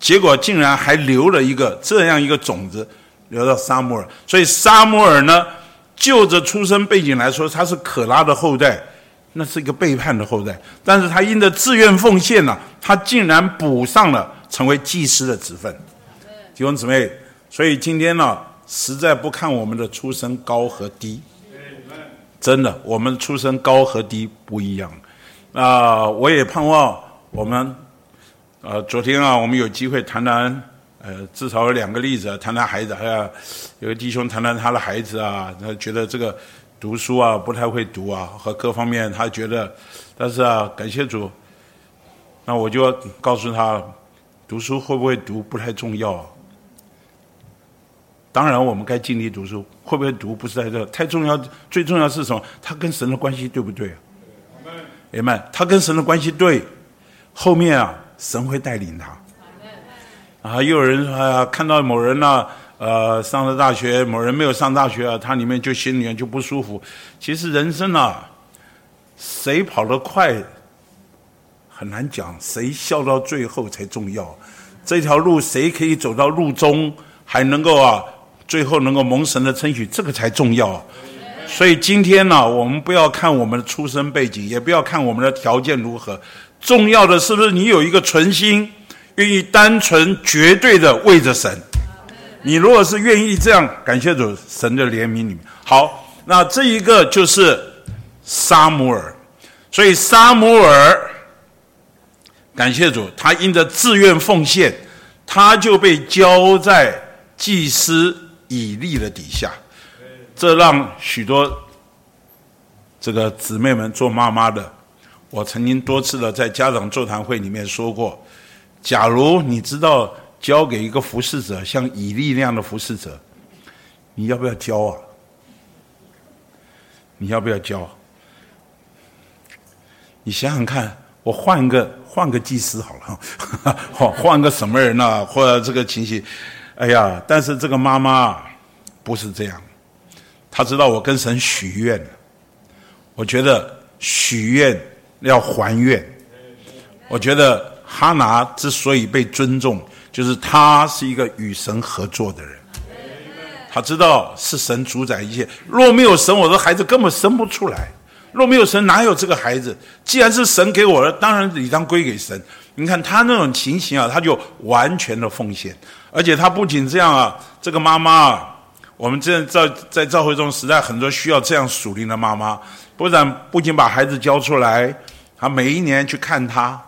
结果竟然还留了一个这样一个种子留到沙漠尔，所以沙漠尔呢，就着出生背景来说，他是可拉的后代，那是一个背叛的后代，但是他因着自愿奉献呢，他竟然补上了成为祭司的职分，弟兄姊妹，所以今天呢，实在不看我们的出身高和低。真的，我们出身高和低不一样。啊，我也盼望我们，呃，昨天啊，我们有机会谈谈，呃，至少有两个例子，谈谈孩子，还有有个弟兄谈谈他的孩子啊，他觉得这个读书啊不太会读啊，和各方面他觉得，但是啊，感谢主，那我就告诉他，读书会不会读不太重要。当然，我们该尽力读书，会不会读不是在这太重要。最重要是什么？他跟神的关系对不对？明白？他跟神的关系对，后面啊，神会带领他。啊，又有人说啊，看到某人呢，呃，上了大学，某人没有上大学啊，他里面就心里面就不舒服。其实人生啊，谁跑得快很难讲，谁笑到最后才重要。这条路谁可以走到路中，还能够啊？最后能够蒙神的称许，这个才重要。所以今天呢，我们不要看我们的出身背景，也不要看我们的条件如何，重要的是不是你有一个存心，愿意单纯绝对的为着神。你如果是愿意这样，感谢主神的怜悯里面。好，那这一个就是沙姆尔，所以沙姆尔，感谢主，他因着自愿奉献，他就被交在祭司。以利的底下，这让许多这个姊妹们做妈妈的，我曾经多次的在家长座谈会里面说过：，假如你知道交给一个服侍者像以利那样的服侍者，你要不要教啊？你要不要教？你想想看，我换个换个祭司好了，换 <laughs> 换个什么人呢？或者这个情形？哎呀，但是这个妈妈不是这样，她知道我跟神许愿我觉得许愿要还愿。我觉得哈拿之所以被尊重，就是他是一个与神合作的人。他知道是神主宰一切，若没有神，我的孩子根本生不出来。若没有神，哪有这个孩子？既然是神给我的，当然理当归给神。你看他那种情形啊，他就完全的奉献。而且他不仅这样啊，这个妈妈啊，我们这在在教会中实在很多需要这样属灵的妈妈，不然不仅把孩子交出来，他每一年去看他，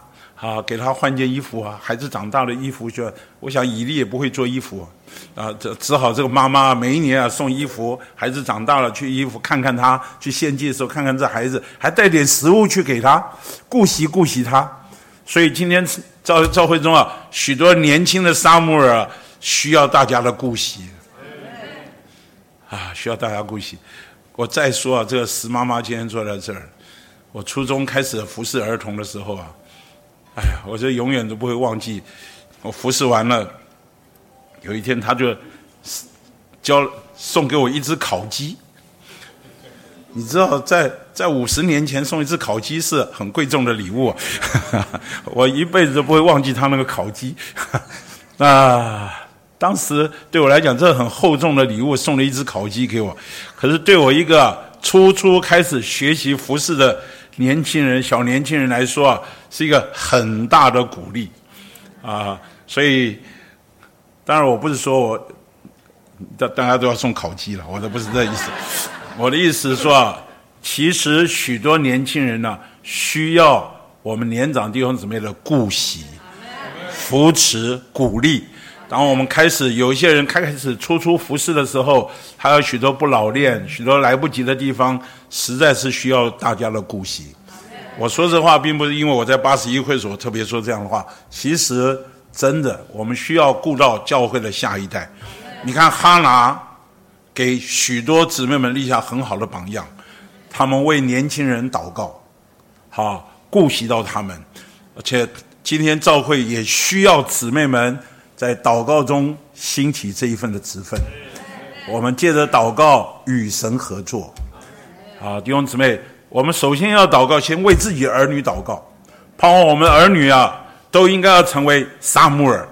啊，给他换件衣服啊，孩子长大了衣服就，我想以利也不会做衣服，啊，这只好这个妈妈每一年啊送衣服，孩子长大了去衣服看看他，去献祭的时候看看这孩子，还带点食物去给他，顾惜顾惜他。所以今天赵赵会忠啊，许多年轻的沙姆尔需要大家的顾惜，啊，需要大家顾惜。我再说啊，这个石妈妈今天坐在这儿，我初中开始服侍儿童的时候啊，哎呀，我这永远都不会忘记。我服侍完了，有一天他就交送给我一只烤鸡。你知道，在在五十年前送一只烤鸡是很贵重的礼物，<laughs> 我一辈子都不会忘记他那个烤鸡。<laughs> 啊，当时对我来讲，这很厚重的礼物，送了一只烤鸡给我。可是对我一个初初开始学习服饰的年轻人、小年轻人来说啊，是一个很大的鼓励啊。所以，当然我不是说我大大家都要送烤鸡了，我都不是这意思。<laughs> 我的意思是说啊，其实许多年轻人呢，需要我们年长弟兄姊妹的顾惜、扶持、鼓励。当我们开始有一些人开始初出服侍的时候，还有许多不老练、许多来不及的地方，实在是需要大家的顾惜。我说这话，并不是因为我在八十一会所特别说这样的话，其实真的，我们需要顾到教会的下一代。你看哈拿。给许多姊妹们立下很好的榜样，他们为年轻人祷告，好顾惜到他们，而且今天教会也需要姊妹们在祷告中兴起这一份的职分。我们借着祷告与神合作，好，弟兄姊妹，我们首先要祷告，先为自己儿女祷告，盼望我们儿女啊，都应该要成为撒母耳。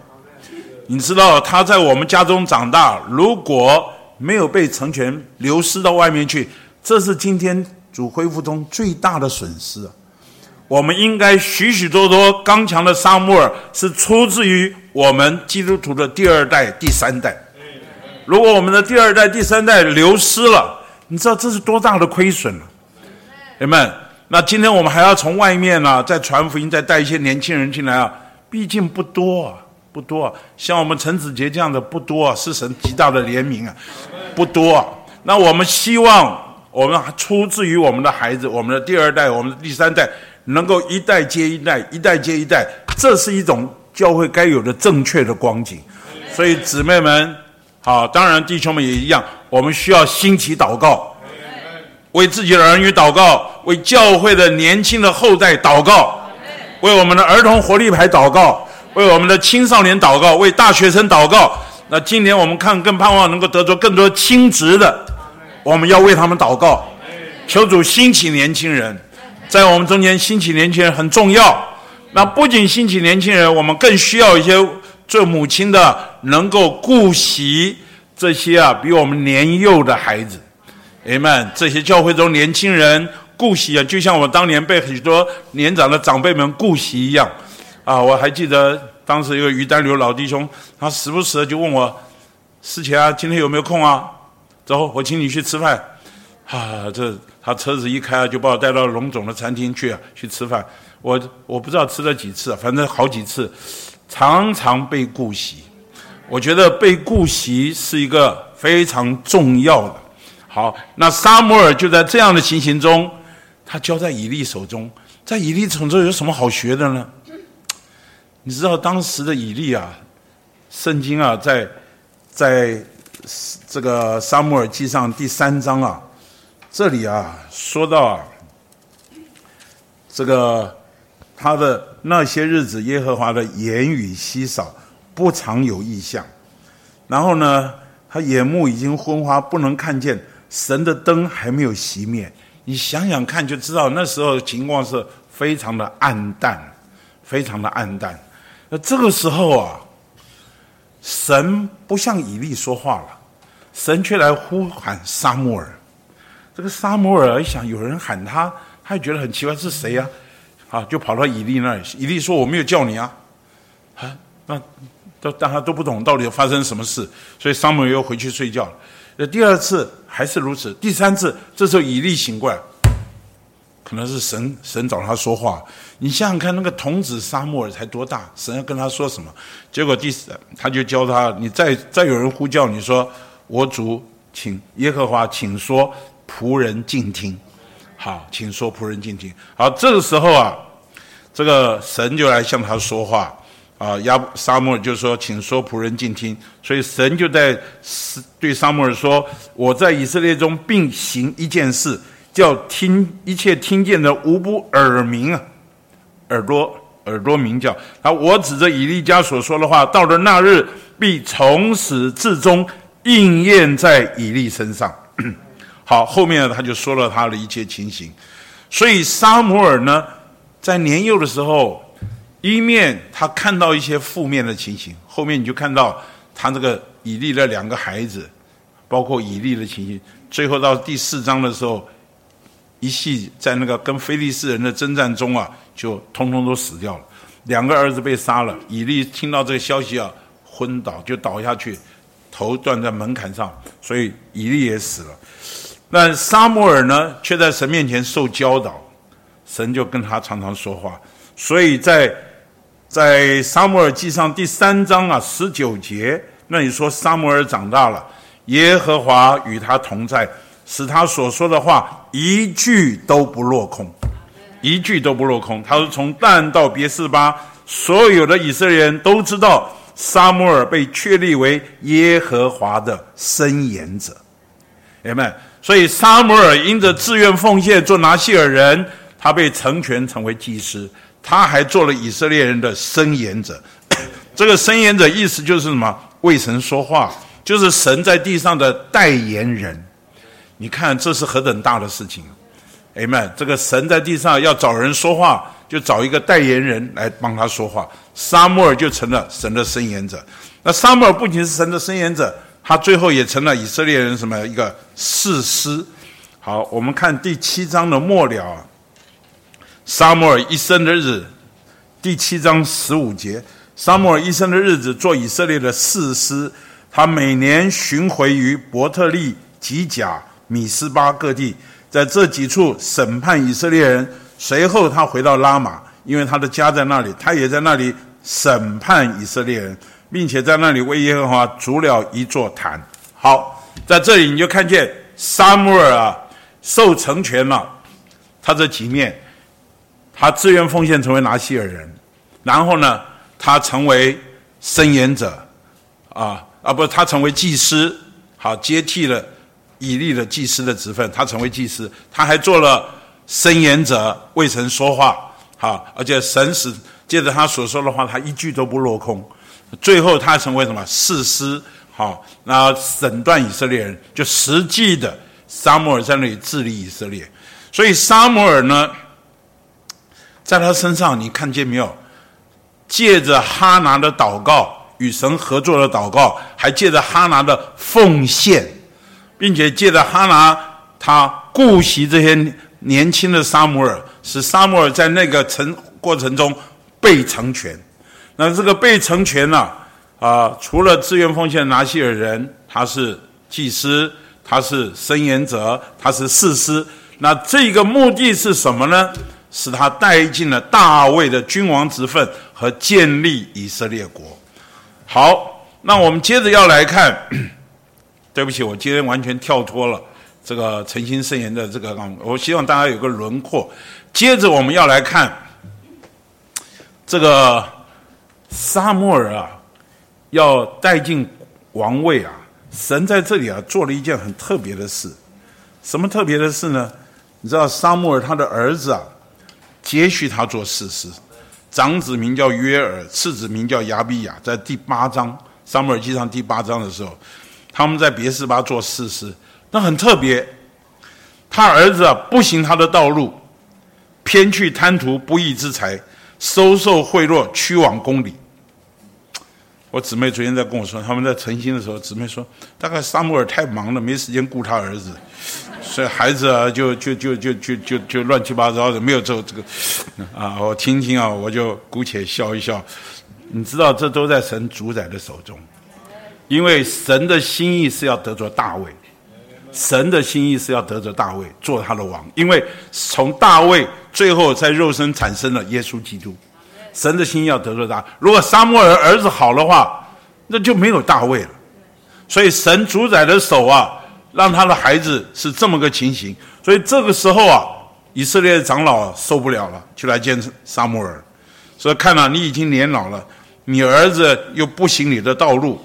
你知道他在我们家中长大，如果没有被成全，流失到外面去，这是今天主恢复中最大的损失！我们应该许许多多刚强的撒母耳，是出自于我们基督徒的第二代、第三代。如果我们的第二代、第三代流失了，你知道这是多大的亏损了？人们，那今天我们还要从外面呢，再传福音，再带一些年轻人进来啊，毕竟不多，不多。像我们陈子杰这样的不多啊，是神极大的怜悯啊，不多。那我们希望我们出自于我们的孩子，我们的第二代、我们的第三代，能够一代接一代，一代接一代，这是一种教会该有的正确的光景。所以姊妹们。好，当然弟兄们也一样，我们需要兴起祷告，为自己的儿女祷告，为教会的年轻的后代祷告，为我们的儿童活力牌祷告，为我们的青少年祷告，为大学生祷告。那今年我们看更盼望能够得着更多亲职的，我们要为他们祷告，求主兴起年轻人，在我们中间兴起年轻人很重要。那不仅兴起年轻人，我们更需要一些。做母亲的能够顾惜这些啊比我们年幼的孩子，哎们这些教会中年轻人顾惜啊，就像我当年被许多年长的长辈们顾惜一样啊！我还记得当时一个于丹流老弟兄，他时不时的就问我：“思琪啊，今天有没有空啊？走，我请你去吃饭。”啊，这他车子一开啊就把我带到龙总的餐厅去啊，去吃饭。我我不知道吃了几次，反正好几次。常常被顾惜，我觉得被顾惜是一个非常重要的。好，那沙摩尔就在这样的情形中，他交在以利手中，在以利手中有什么好学的呢？你知道当时的以利啊，圣经啊，在在这个沙摩尔记上第三章啊，这里啊说到啊，这个。他的那些日子，耶和华的言语稀少，不常有异象。然后呢，他眼目已经昏花，不能看见神的灯还没有熄灭。你想想看，就知道那时候情况是非常的暗淡，非常的暗淡。那这个时候啊，神不向以利说话了，神却来呼喊沙摩尔。这个沙摩尔一想，有人喊他，他也觉得很奇怪，是谁呀？啊，就跑到以利那里。以利说：“我没有叫你啊，啊，那都大家都不懂到底发生什么事。”所以沙摩尔又回去睡觉了。那第二次还是如此，第三次，这时候以利醒过来，可能是神神找他说话。你想想看，那个童子撒母耳才多大，神要跟他说什么？结果第四，他就教他：你再再有人呼叫你说，我主，请耶和华，请说，仆人静听。好，请说，仆人静听。好，这个时候啊，这个神就来向他说话啊。亚沙摩尔就说：“请说，仆人静听。”所以神就在对沙摩尔说：“我在以色列中并行一件事，叫听一切听见的无不耳鸣啊，耳朵耳朵鸣叫。啊，我指着以利家所说的话，到了那日必从始至终应验在以利身上。<coughs> ”好，后面他就说了他的一切情形，所以沙摩尔呢，在年幼的时候，一面他看到一些负面的情形，后面你就看到他这个以利的两个孩子，包括以利的情形，最后到第四章的时候，一系在那个跟菲利士人的征战中啊，就通通都死掉了，两个儿子被杀了，以利听到这个消息啊，昏倒就倒下去，头断在门槛上，所以以利也死了。那沙摩尔呢，却在神面前受教导，神就跟他常常说话。所以在在沙摩尔记上第三章啊十九节，那你说沙摩尔长大了，耶和华与他同在，使他所说的话一句都不落空，一句都不落空。他说从但到别是巴，所有的以色列人都知道沙摩尔被确立为耶和华的伸言者，明白？所以，沙摩尔因着自愿奉献做拿西尔人，他被成全成为祭司。他还做了以色列人的申言者。<coughs> 这个申言者意思就是什么？为神说话，就是神在地上的代言人。你看，这是何等大的事情！哎们，这个神在地上要找人说话，就找一个代言人来帮他说话。沙漠尔就成了神的申言者。那沙漠尔不仅是神的申言者，他最后也成了以色列人什么一个士师。好，我们看第七章的末了，沙漠尔一生的日子，第七章十五节，沙漠尔一生的日子做以色列的士师，他每年巡回于伯特利、吉甲、米斯巴各地，在这几处审判以色列人。随后他回到拉玛，因为他的家在那里，他也在那里审判以色列人。并且在那里为耶和华筑了一座坛。好，在这里你就看见撒母耳啊受成全了，他这几面，他自愿奉献成为拿西尔人，然后呢，他成为申言者，啊啊不，他成为祭司，好接替了以利的祭司的职分，他成为祭司，他还做了申言者，未曾说话，好，而且神使借着他所说的话，他一句都不落空。最后，他成为什么？士师？好，那审断以色列人，就实际的沙摩尔在那里治理以色列。所以，沙摩尔呢，在他身上，你看见没有？借着哈拿的祷告，与神合作的祷告，还借着哈拿的奉献，并且借着哈拿他顾惜这些年轻的沙姆尔，使沙姆尔在那个成过程中被成全。那这个被成全呢？啊，除了自愿奉献拿西尔人，他是祭司，他是申言者，他是士师。那这个目的是什么呢？使他带进了大卫的君王之分和建立以色列国。好，那我们接着要来看。对不起，我今天完全跳脱了这个诚心圣言的这个。我希望大家有个轮廓。接着我们要来看这个。沙穆尔啊，要带进王位啊！神在这里啊做了一件很特别的事，什么特别的事呢？你知道沙穆尔他的儿子啊，接续他做事实，长子名叫约尔，次子名叫亚比亚。在第八章沙穆尔记上第八章的时候，他们在别是巴做事实，那很特别。他儿子啊不行他的道路，偏去贪图不义之财。收受贿赂，屈枉公理。我姊妹昨天在跟我说，他们在诚心的时候，姊妹说，大概沙摩尔太忙了，没时间顾他儿子，所以孩子啊，就就就就就就就乱七八糟的，没有做这个啊。我听听啊，我就姑且笑一笑。你知道，这都在神主宰的手中，因为神的心意是要得着大卫。神的心意是要得着大卫做他的王，因为从大卫最后在肉身产生了耶稣基督。神的心要得着他，如果沙摩尔儿子好的话，那就没有大卫了。所以神主宰的手啊，让他的孩子是这么个情形。所以这个时候啊，以色列长老受不了了，就来见沙摩尔，说：“看了你已经年老了，你儿子又不行你的道路，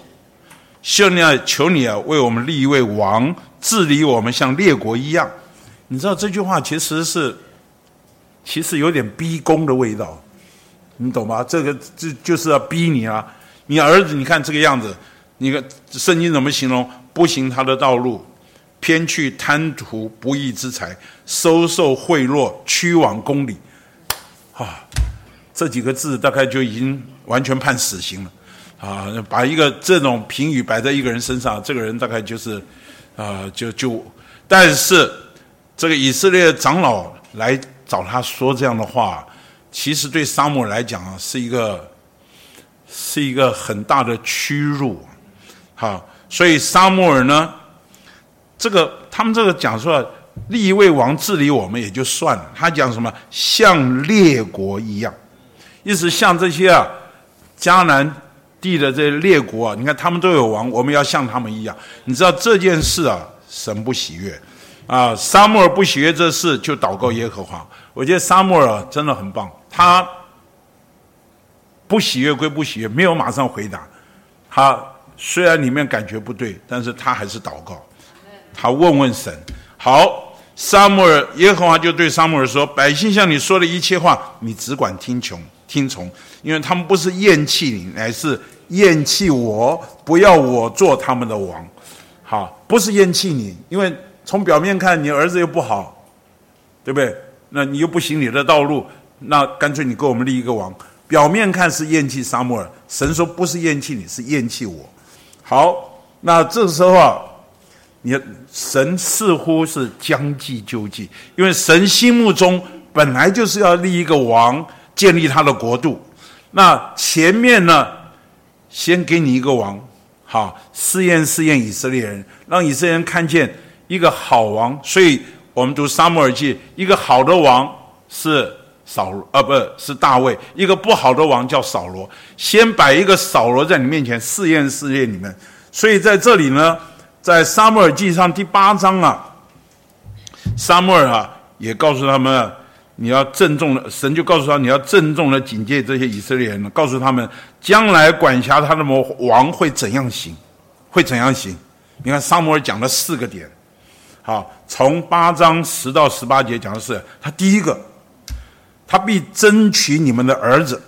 现在求你啊，为我们立一位王。”治理我们像列国一样，你知道这句话其实是，其实有点逼宫的味道，你懂吗？这个这就是要逼你啊！你儿子，你看这个样子，你看圣经怎么形容？不行他的道路，偏去贪图不义之财，收受贿赂，屈枉公理，啊，这几个字大概就已经完全判死刑了啊！把一个这种评语摆在一个人身上，这个人大概就是。啊，就就，但是这个以色列长老来找他说这样的话，其实对沙漠来讲啊，是一个是一个很大的屈辱。好，所以沙漠尔呢，这个他们这个讲说立一位王治理我们也就算了，他讲什么像列国一样，意思像这些啊迦南。地的这些列国啊，你看他们都有王，我们要像他们一样。你知道这件事啊，神不喜悦啊。沙漠尔不喜悦这事，就祷告耶和华。我觉得沙漠尔真的很棒，他不喜悦归不喜悦，没有马上回答。他虽然里面感觉不对，但是他还是祷告，他问问神。好，沙漠尔耶和华就对沙漠尔说：“百姓向你说的一切话，你只管听从。”听从，因为他们不是厌弃你，乃是厌弃我，不要我做他们的王。好，不是厌弃你，因为从表面看，你儿子又不好，对不对？那你又不行你的道路，那干脆你给我们立一个王。表面看是厌弃沙漠尔，神说不是厌弃你，是厌弃我。好，那这时候啊，你神似乎是将计就计，因为神心目中本来就是要立一个王，建立他的国度。那前面呢，先给你一个王，好试验试验以色列人，让以色列人看见一个好王。所以我们读沙漠尔记，一个好的王是。扫罗啊，不是大卫，一个不好的王叫扫罗。先摆一个扫罗在你面前试验试验你们。所以在这里呢，在撒母耳记上第八章啊，撒母耳啊也告诉他们，你要郑重的，神就告诉他你要郑重的警戒这些以色列人，告诉他们将来管辖他的王会怎样行，会怎样行。你看撒母耳讲了四个点，好，从八章十到十八节讲的是他第一个。他必争取你们的儿子，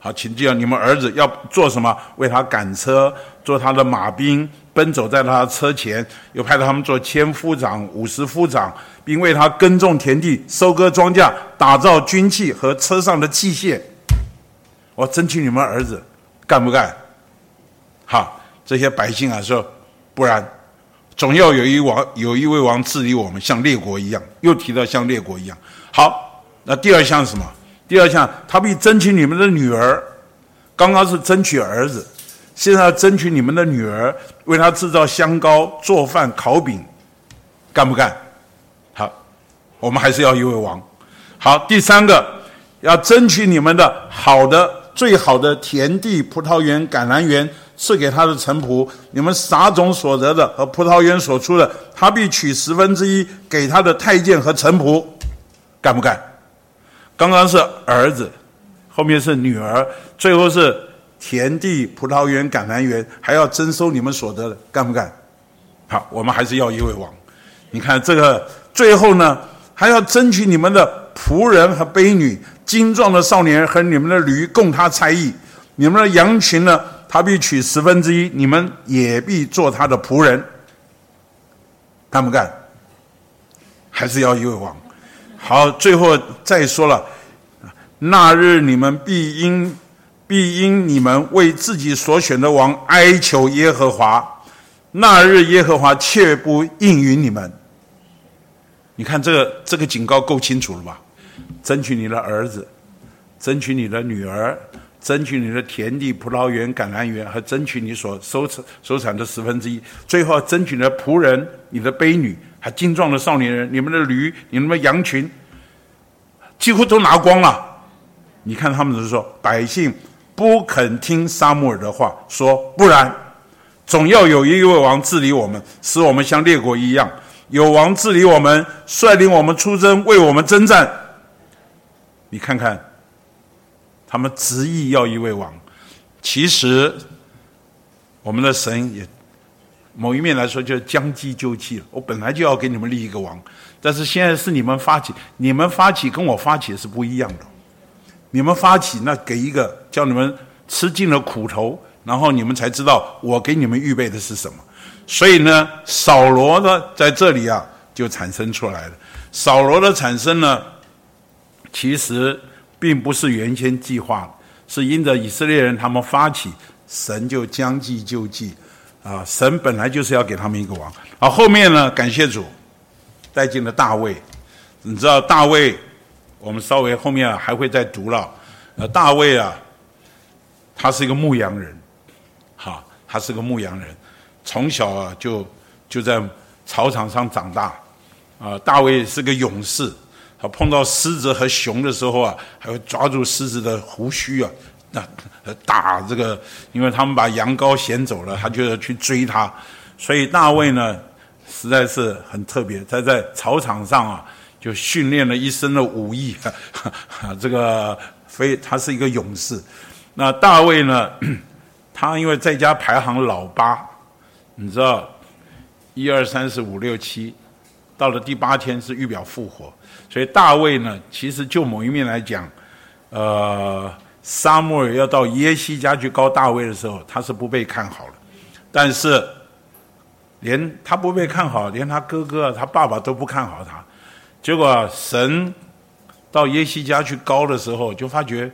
好，请记得你们儿子要做什么？为他赶车，做他的马兵，奔走在他的车前，又派他们做千夫长、五十夫长，并为他耕种田地、收割庄稼、打造军器和车上的器械。我争取你们儿子，干不干？好，这些百姓啊说，不然，总要有一王，有一位王治理我们，像列国一样。又提到像列国一样，好。那第二项是什么？第二项，他必争取你们的女儿。刚刚是争取儿子，现在争取你们的女儿，为他制造香膏、做饭、烤饼，干不干？好，我们还是要一位王。好，第三个，要争取你们的好的、最好的田地、葡萄园、橄榄园，赐给他的臣仆。你们撒种所得的和葡萄园所出的，他必取十分之一给他的太监和臣仆，干不干？刚刚是儿子，后面是女儿，最后是田地、葡萄园、橄榄园，还要征收你们所得的，干不干？好，我们还是要一位王。你看这个最后呢，还要争取你们的仆人和婢女、精壮的少年和你们的驴，供他差役。你们的羊群呢，他必取十分之一，你们也必做他的仆人。干不干？还是要一位王。好，最后再说了，那日你们必因必因你们为自己所选的王哀求耶和华，那日耶和华却不应允你们。你看这个这个警告够清楚了吧？争取你的儿子，争取你的女儿，争取你的田地、葡萄园、橄榄园，和争取你所收成收产的十分之一。最后争取你的仆人、你的婢女。还精壮的少年人，你们的驴，你们的羊群，几乎都拿光了。你看他们只是说，百姓不肯听沙穆尔的话，说不然，总要有一位王治理我们，使我们像列国一样，有王治理我们，率领我们出征，为我们征战。你看看，他们执意要一位王，其实我们的神也。某一面来说，就将计就计了。我本来就要给你们立一个王，但是现在是你们发起，你们发起跟我发起是不一样的。你们发起，那给一个叫你们吃尽了苦头，然后你们才知道我给你们预备的是什么。所以呢，扫罗呢在这里啊就产生出来了。扫罗的产生呢，其实并不是原先计划，是因着以色列人他们发起，神就将计就计。啊，神本来就是要给他们一个王。好，后面呢？感谢主，带进了大卫。你知道大卫，我们稍微后面还会再读了。呃，大卫啊，他是一个牧羊人，哈，他是个牧羊人，从小啊就就在草场上长大。啊，大卫是个勇士，他碰到狮子和熊的时候啊，还会抓住狮子的胡须啊。那打这个，因为他们把羊羔衔走了，他就要去追他，所以大卫呢，实在是很特别。他在草场上啊，就训练了一身的武艺，<laughs> 这个非他是一个勇士。那大卫呢，他因为在家排行老八，你知道，一二三四五六七，到了第八天是预表复活，所以大卫呢，其实就某一面来讲，呃。沙漠尔要到耶西家去告大卫的时候，他是不被看好了。但是，连他不被看好，连他哥哥、他爸爸都不看好他。结果神到耶西家去高的时候，就发觉，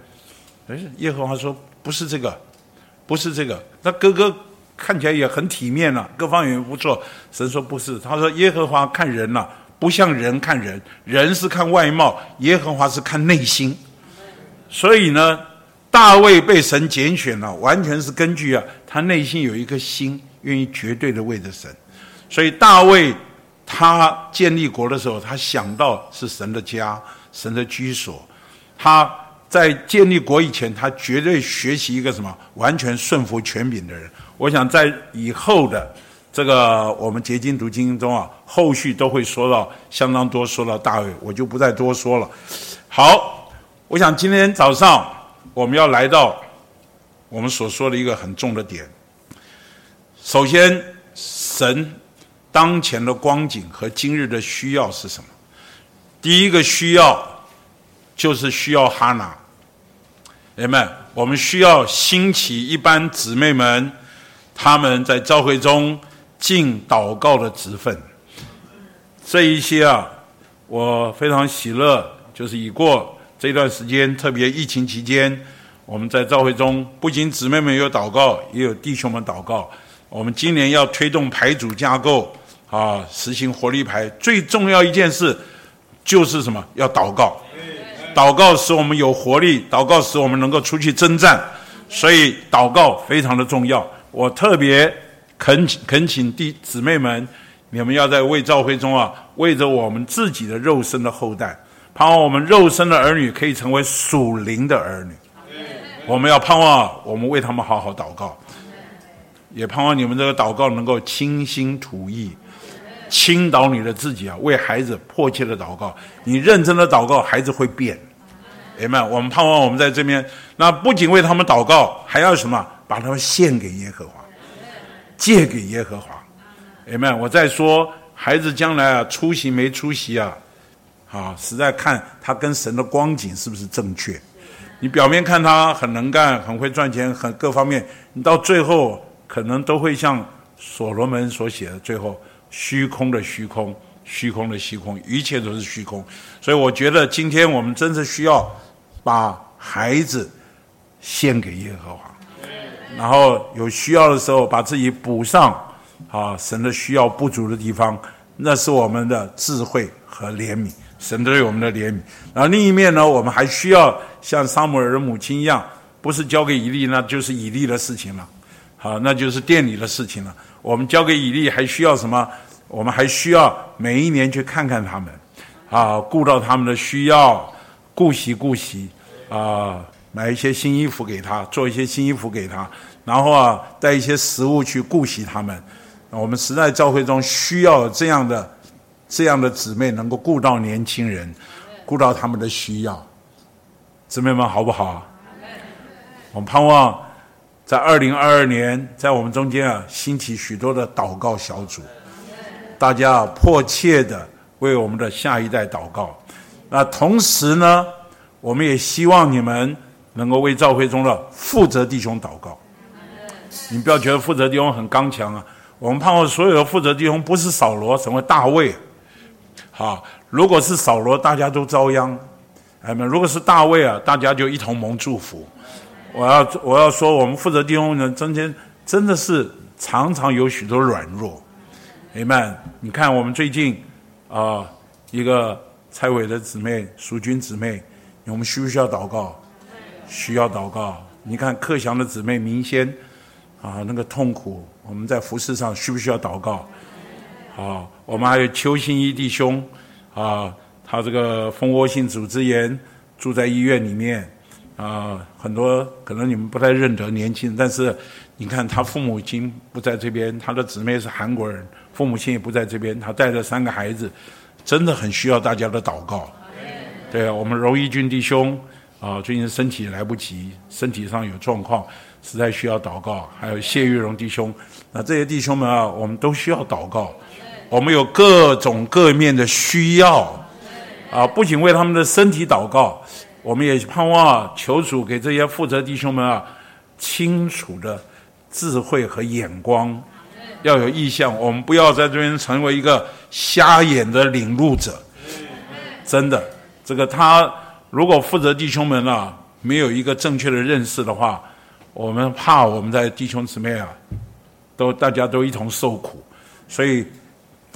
哎，耶和华说不是这个，不是这个。那哥哥看起来也很体面了，各方面也不错。神说不是，他说耶和华看人呐，不像人看人，人是看外貌，耶和华是看内心。所以呢，大卫被神拣选了，完全是根据啊，他内心有一颗心，愿意绝对的为着神。所以大卫。他建立国的时候，他想到是神的家、神的居所。他在建立国以前，他绝对学习一个什么？完全顺服权柄的人。我想在以后的这个我们结晶读经中啊，后续都会说到相当多，说到大卫，我就不再多说了。好，我想今天早上我们要来到我们所说的一个很重的点。首先，神。当前的光景和今日的需要是什么？第一个需要就是需要哈拿，人们，我们需要兴起一般姊妹们，他们在教会中尽祷告的职分。这一些啊，我非常喜乐，就是已过这段时间，特别疫情期间，我们在教会中不仅姊妹们有祷告，也有弟兄们祷告。我们今年要推动牌组架构。啊，实行活力牌最重要一件事就是什么？要祷告，祷告使我们有活力，祷告使我们能够出去征战，所以祷告非常的重要。我特别恳恳请弟姊妹们，你们要在为教会中啊，为着我们自己的肉身的后代，盼望我们肉身的儿女可以成为属灵的儿女。我们要盼望我们为他们好好祷告，也盼望你们这个祷告能够倾心吐意。倾倒你的自己啊，为孩子迫切的祷告。你认真的祷告，孩子会变。哎们，我们盼望我们在这边，那不仅为他们祷告，还要什么？把他们献给耶和华，借给耶和华。哎们，我在说孩子将来啊，出席没出席啊？啊，实在看他跟神的光景是不是正确。你表面看他很能干，很会赚钱，很各方面，你到最后可能都会像所罗门所写的最后。虚空的虚空，虚空的虚空，一切都是虚空。所以我觉得今天我们真是需要把孩子献给耶和华，然后有需要的时候把自己补上。啊，神的需要不足的地方，那是我们的智慧和怜悯，神对我们的怜悯。然后另一面呢，我们还需要像撒母耳的母亲一样，不是交给以利，那就是以利的事情了。好，那就是店里的事情了。我们交给以利，还需要什么？我们还需要每一年去看看他们，啊，顾到他们的需要，顾惜顾惜，啊，买一些新衣服给他，做一些新衣服给他，然后啊，带一些食物去顾惜他们。我们时代教会中需要这样的这样的姊妹，能够顾到年轻人，顾到他们的需要。姊妹们好不好？我们盼望在二零二二年，在我们中间啊，兴起许多的祷告小组。大家迫切的为我们的下一代祷告。那同时呢，我们也希望你们能够为教会中的负责弟兄祷告。你不要觉得负责弟兄很刚强啊！我们盼望所有的负责弟兄不是扫罗成为大卫。好，如果是扫罗，大家都遭殃。哎们，如果是大卫啊，大家就一同蒙祝福。我要我要说，我们负责弟兄呢，中间真的是常常有许多软弱。哎们，你看我们最近啊，一个蔡伟的姊妹、淑君姊妹，我们需不需要祷告？需要祷告。你看克祥的姊妹明仙啊，那个痛苦，我们在服饰上需不需要祷告？啊，我们还有邱新一弟兄啊，他这个蜂窝性组织炎，住在医院里面啊，很多可能你们不太认得年轻人，但是你看他父母亲不在这边，他的姊妹是韩国人。父母亲也不在这边，他带着三个孩子，真的很需要大家的祷告。对啊，我们荣义军弟兄啊，最近身体来不及，身体上有状况，实在需要祷告。还有谢玉荣弟兄，那这些弟兄们啊，我们都需要祷告。我们有各种各面的需要啊，不仅为他们的身体祷告，我们也盼望求主给这些负责弟兄们啊，清楚的智慧和眼光。要有意向，我们不要在这边成为一个瞎眼的领路者。真的，这个他如果负责弟兄们啊，没有一个正确的认识的话，我们怕我们在弟兄姊妹啊，都大家都一同受苦，所以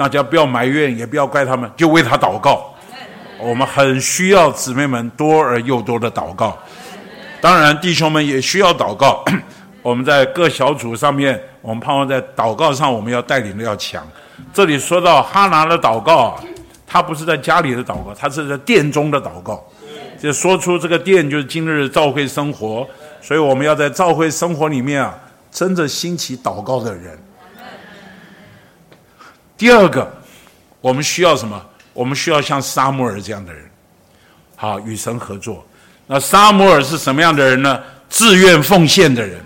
大家不要埋怨，也不要怪他们，就为他祷告。我们很需要姊妹们多而又多的祷告，当然弟兄们也需要祷告。<clears throat> 我们在各小组上面，我们盼望在祷告上，我们要带领的要强。这里说到哈拿的祷告，他不是在家里的祷告，他是在殿中的祷告，就说出这个殿就是今日召会生活，所以我们要在召会生活里面啊，真正兴起祷告的人。第二个，我们需要什么？我们需要像沙摩尔这样的人，好与神合作。那沙摩尔是什么样的人呢？自愿奉献的人。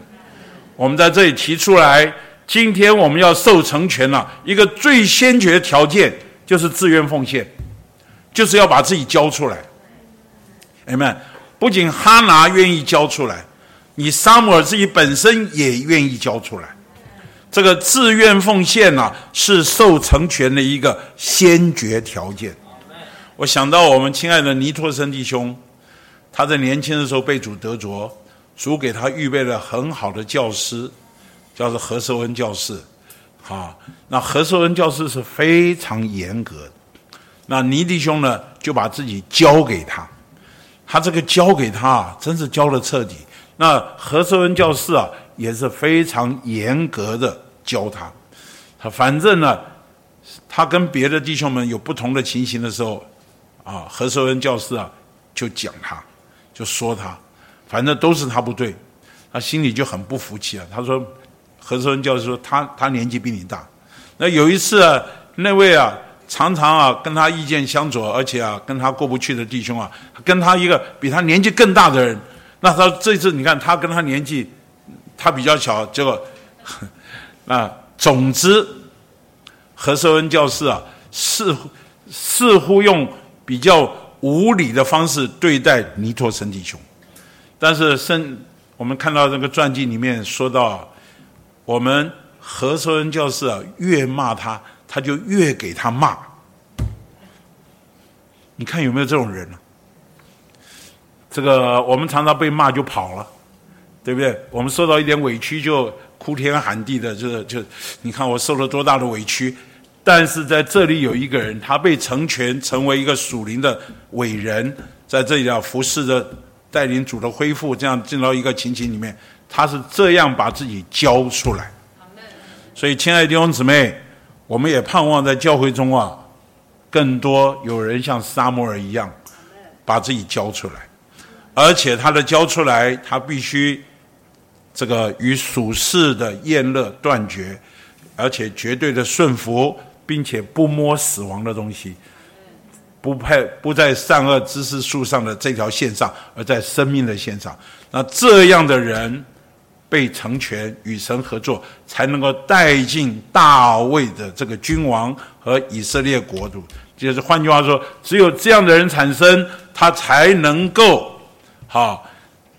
我们在这里提出来，今天我们要受成全了，一个最先决条件就是自愿奉献，就是要把自己交出来。哎们，不仅哈拿愿意交出来，你沙摩尔自己本身也愿意交出来。这个自愿奉献呐，是受成全的一个先决条件。我想到我们亲爱的尼托森弟兄，他在年轻的时候被主得着，主给他预备了很好的教师，叫做何寿恩教师。啊，那何寿恩教师是非常严格。那尼弟兄呢，就把自己交给他，他这个交给他，真是交的彻底。那何寿恩教士啊，也是非常严格的。教他，他反正呢，他跟别的弟兄们有不同的情形的时候，啊，何寿恩教师啊，就讲他，就说他，反正都是他不对，他心里就很不服气啊。他说，何寿恩教师说他他年纪比你大，那有一次啊，那位啊常常啊跟他意见相左，而且啊跟他过不去的弟兄啊，跟他一个比他年纪更大的人，那他这次你看他跟他年纪，他比较小，结果。啊，总之，何寿恩教师啊，似乎似乎用比较无理的方式对待尼托森弟兄，但是圣我们看到这个传记里面说到，我们何寿恩教师啊，越骂他，他就越给他骂。你看有没有这种人呢？这个我们常常被骂就跑了，对不对？我们受到一点委屈就。哭天喊地的，就就你看我受了多大的委屈，但是在这里有一个人，他被成全，成为一个属灵的伟人，在这里要服侍着带领主的恢复，这样进到一个情景里面，他是这样把自己交出来。所以，亲爱的弟兄姊妹，我们也盼望在教会中啊，更多有人像沙摩尔一样，把自己交出来，而且他的交出来，他必须。这个与属世的厌乐断绝，而且绝对的顺服，并且不摸死亡的东西，不配不在善恶知识树上的这条线上，而在生命的线上。那这样的人被成全，与神合作，才能够带进大卫的这个君王和以色列国度。就是换句话说，只有这样的人产生，他才能够好。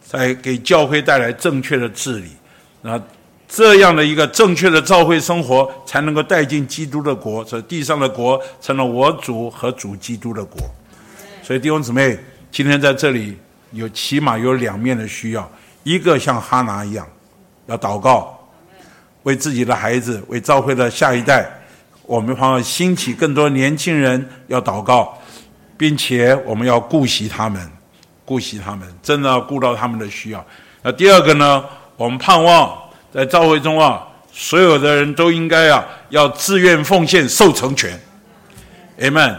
在给教会带来正确的治理，那这样的一个正确的教会生活，才能够带进基督的国，这地上的国成了我主和主基督的国。所以弟兄姊妹，今天在这里有起码有两面的需要：一个像哈拿一样，要祷告，为自己的孩子，为教会的下一代，我们盼望兴起更多年轻人要祷告，并且我们要顾惜他们。顾惜他们，真的要顾到他们的需要。那第二个呢？我们盼望在教会中啊，所有的人都应该啊，要自愿奉献，受成全。Amen。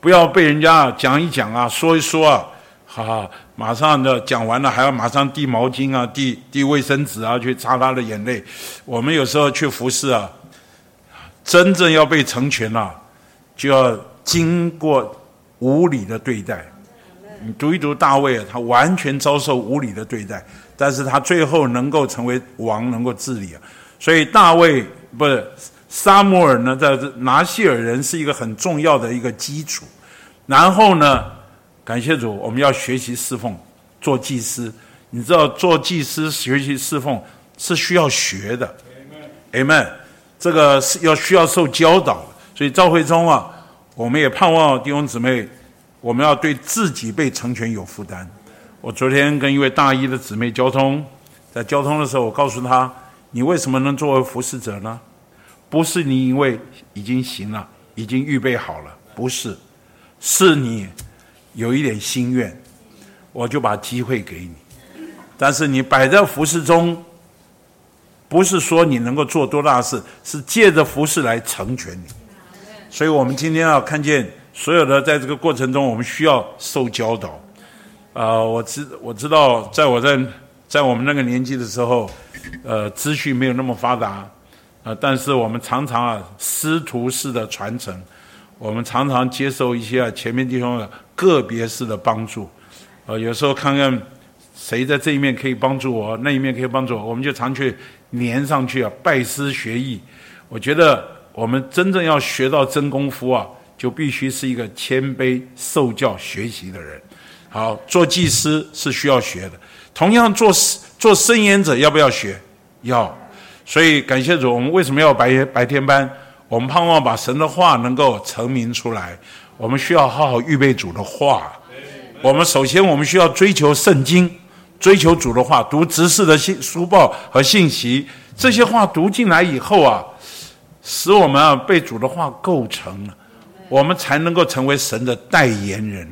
不要被人家讲一讲啊，说一说啊，哈哈，马上的讲完了，还要马上递毛巾啊，递递卫生纸啊，去擦他的眼泪。我们有时候去服侍啊，真正要被成全了，就要经过无理的对待。你读一读大卫啊，他完全遭受无理的对待，但是他最后能够成为王，能够治理啊。所以大卫不是沙摩尔呢，在拿西尔人是一个很重要的一个基础。然后呢，感谢主，我们要学习侍奉，做祭司。你知道做祭司学习侍奉是需要学的，Amen。这个是要需要受教导。所以赵会忠啊，我们也盼望弟兄姊妹。我们要对自己被成全有负担。我昨天跟一位大一的姊妹交通，在交通的时候，我告诉她：“你为什么能作为服侍者呢？不是你因为已经行了，已经预备好了，不是，是你有一点心愿，我就把机会给你。但是你摆在服侍中，不是说你能够做多大事，是借着服侍来成全你。所以我们今天要看见所有的在这个过程中，我们需要受教导。”啊，我知我知道，在我在在我们那个年纪的时候，呃，资讯没有那么发达，啊，但是我们常常啊师徒式的传承，我们常常接受一些啊前面弟兄的个别式的帮助，呃，有时候看看谁在这一面可以帮助我，那一面可以帮助我，我们就常去连上去啊，拜师学艺。我觉得我们真正要学到真功夫啊，就必须是一个谦卑受教学习的人。好，做祭司是需要学的。同样，做做圣言者要不要学？要。所以，感谢主，我们为什么要白白天班？我们盼望把神的话能够成名出来。我们需要好好预备主的话。我们首先，我们需要追求圣经，追求主的话，读执事的信书报和信息。这些话读进来以后啊，使我们啊被主的话构成了，我们才能够成为神的代言人。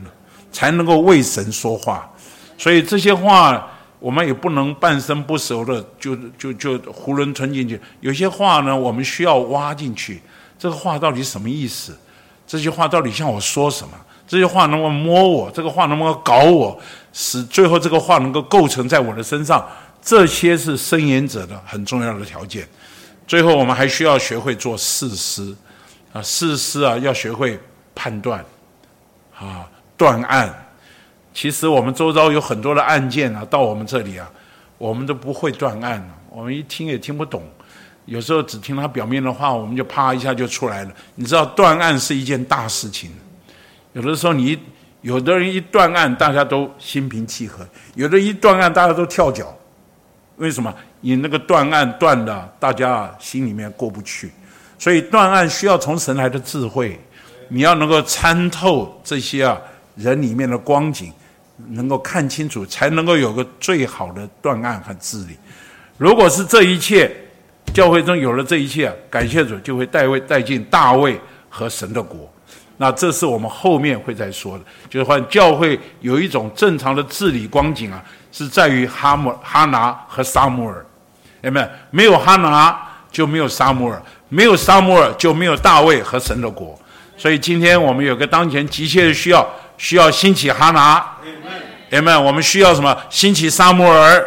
才能够为神说话，所以这些话我们也不能半生不熟的就就就囫囵吞进去。有些话呢，我们需要挖进去。这个话到底什么意思？这句话到底向我说什么？这句话能不能摸我？这个话能不能搞我？使最后这个话能够构成在我的身上？这些是申言者的很重要的条件。最后，我们还需要学会做事实啊，事事啊，要学会判断啊。断案，其实我们周遭有很多的案件啊，到我们这里啊，我们都不会断案我们一听也听不懂，有时候只听他表面的话，我们就啪一下就出来了。你知道断案是一件大事情，有的时候你有的人一断案，大家都心平气和；有的一断案，大家都跳脚。为什么？你那个断案断的，大家心里面过不去。所以断案需要从神来的智慧，你要能够参透这些啊。人里面的光景能够看清楚，才能够有个最好的断案和治理。如果是这一切，教会中有了这一切，感谢主就会带位带进大卫和神的国。那这是我们后面会再说的，就是说教会有一种正常的治理光景啊，是在于哈姆哈拿和撒母耳。有没有？没有哈拿就没有撒母耳，没有撒母耳就没有大卫和神的国。所以今天我们有个当前急切的需要。需要兴起哈拿，人们，我们需要什么？兴起沙摩尔，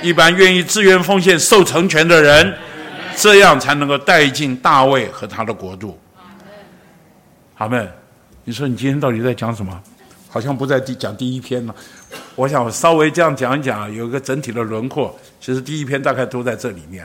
一般愿意自愿奉献、受成全的人，这样才能够带进大卫和他的国度。阿妹，你说你今天到底在讲什么？好像不在第讲第一篇了。我想稍微这样讲一讲，有一个整体的轮廓。其实第一篇大概都在这里面。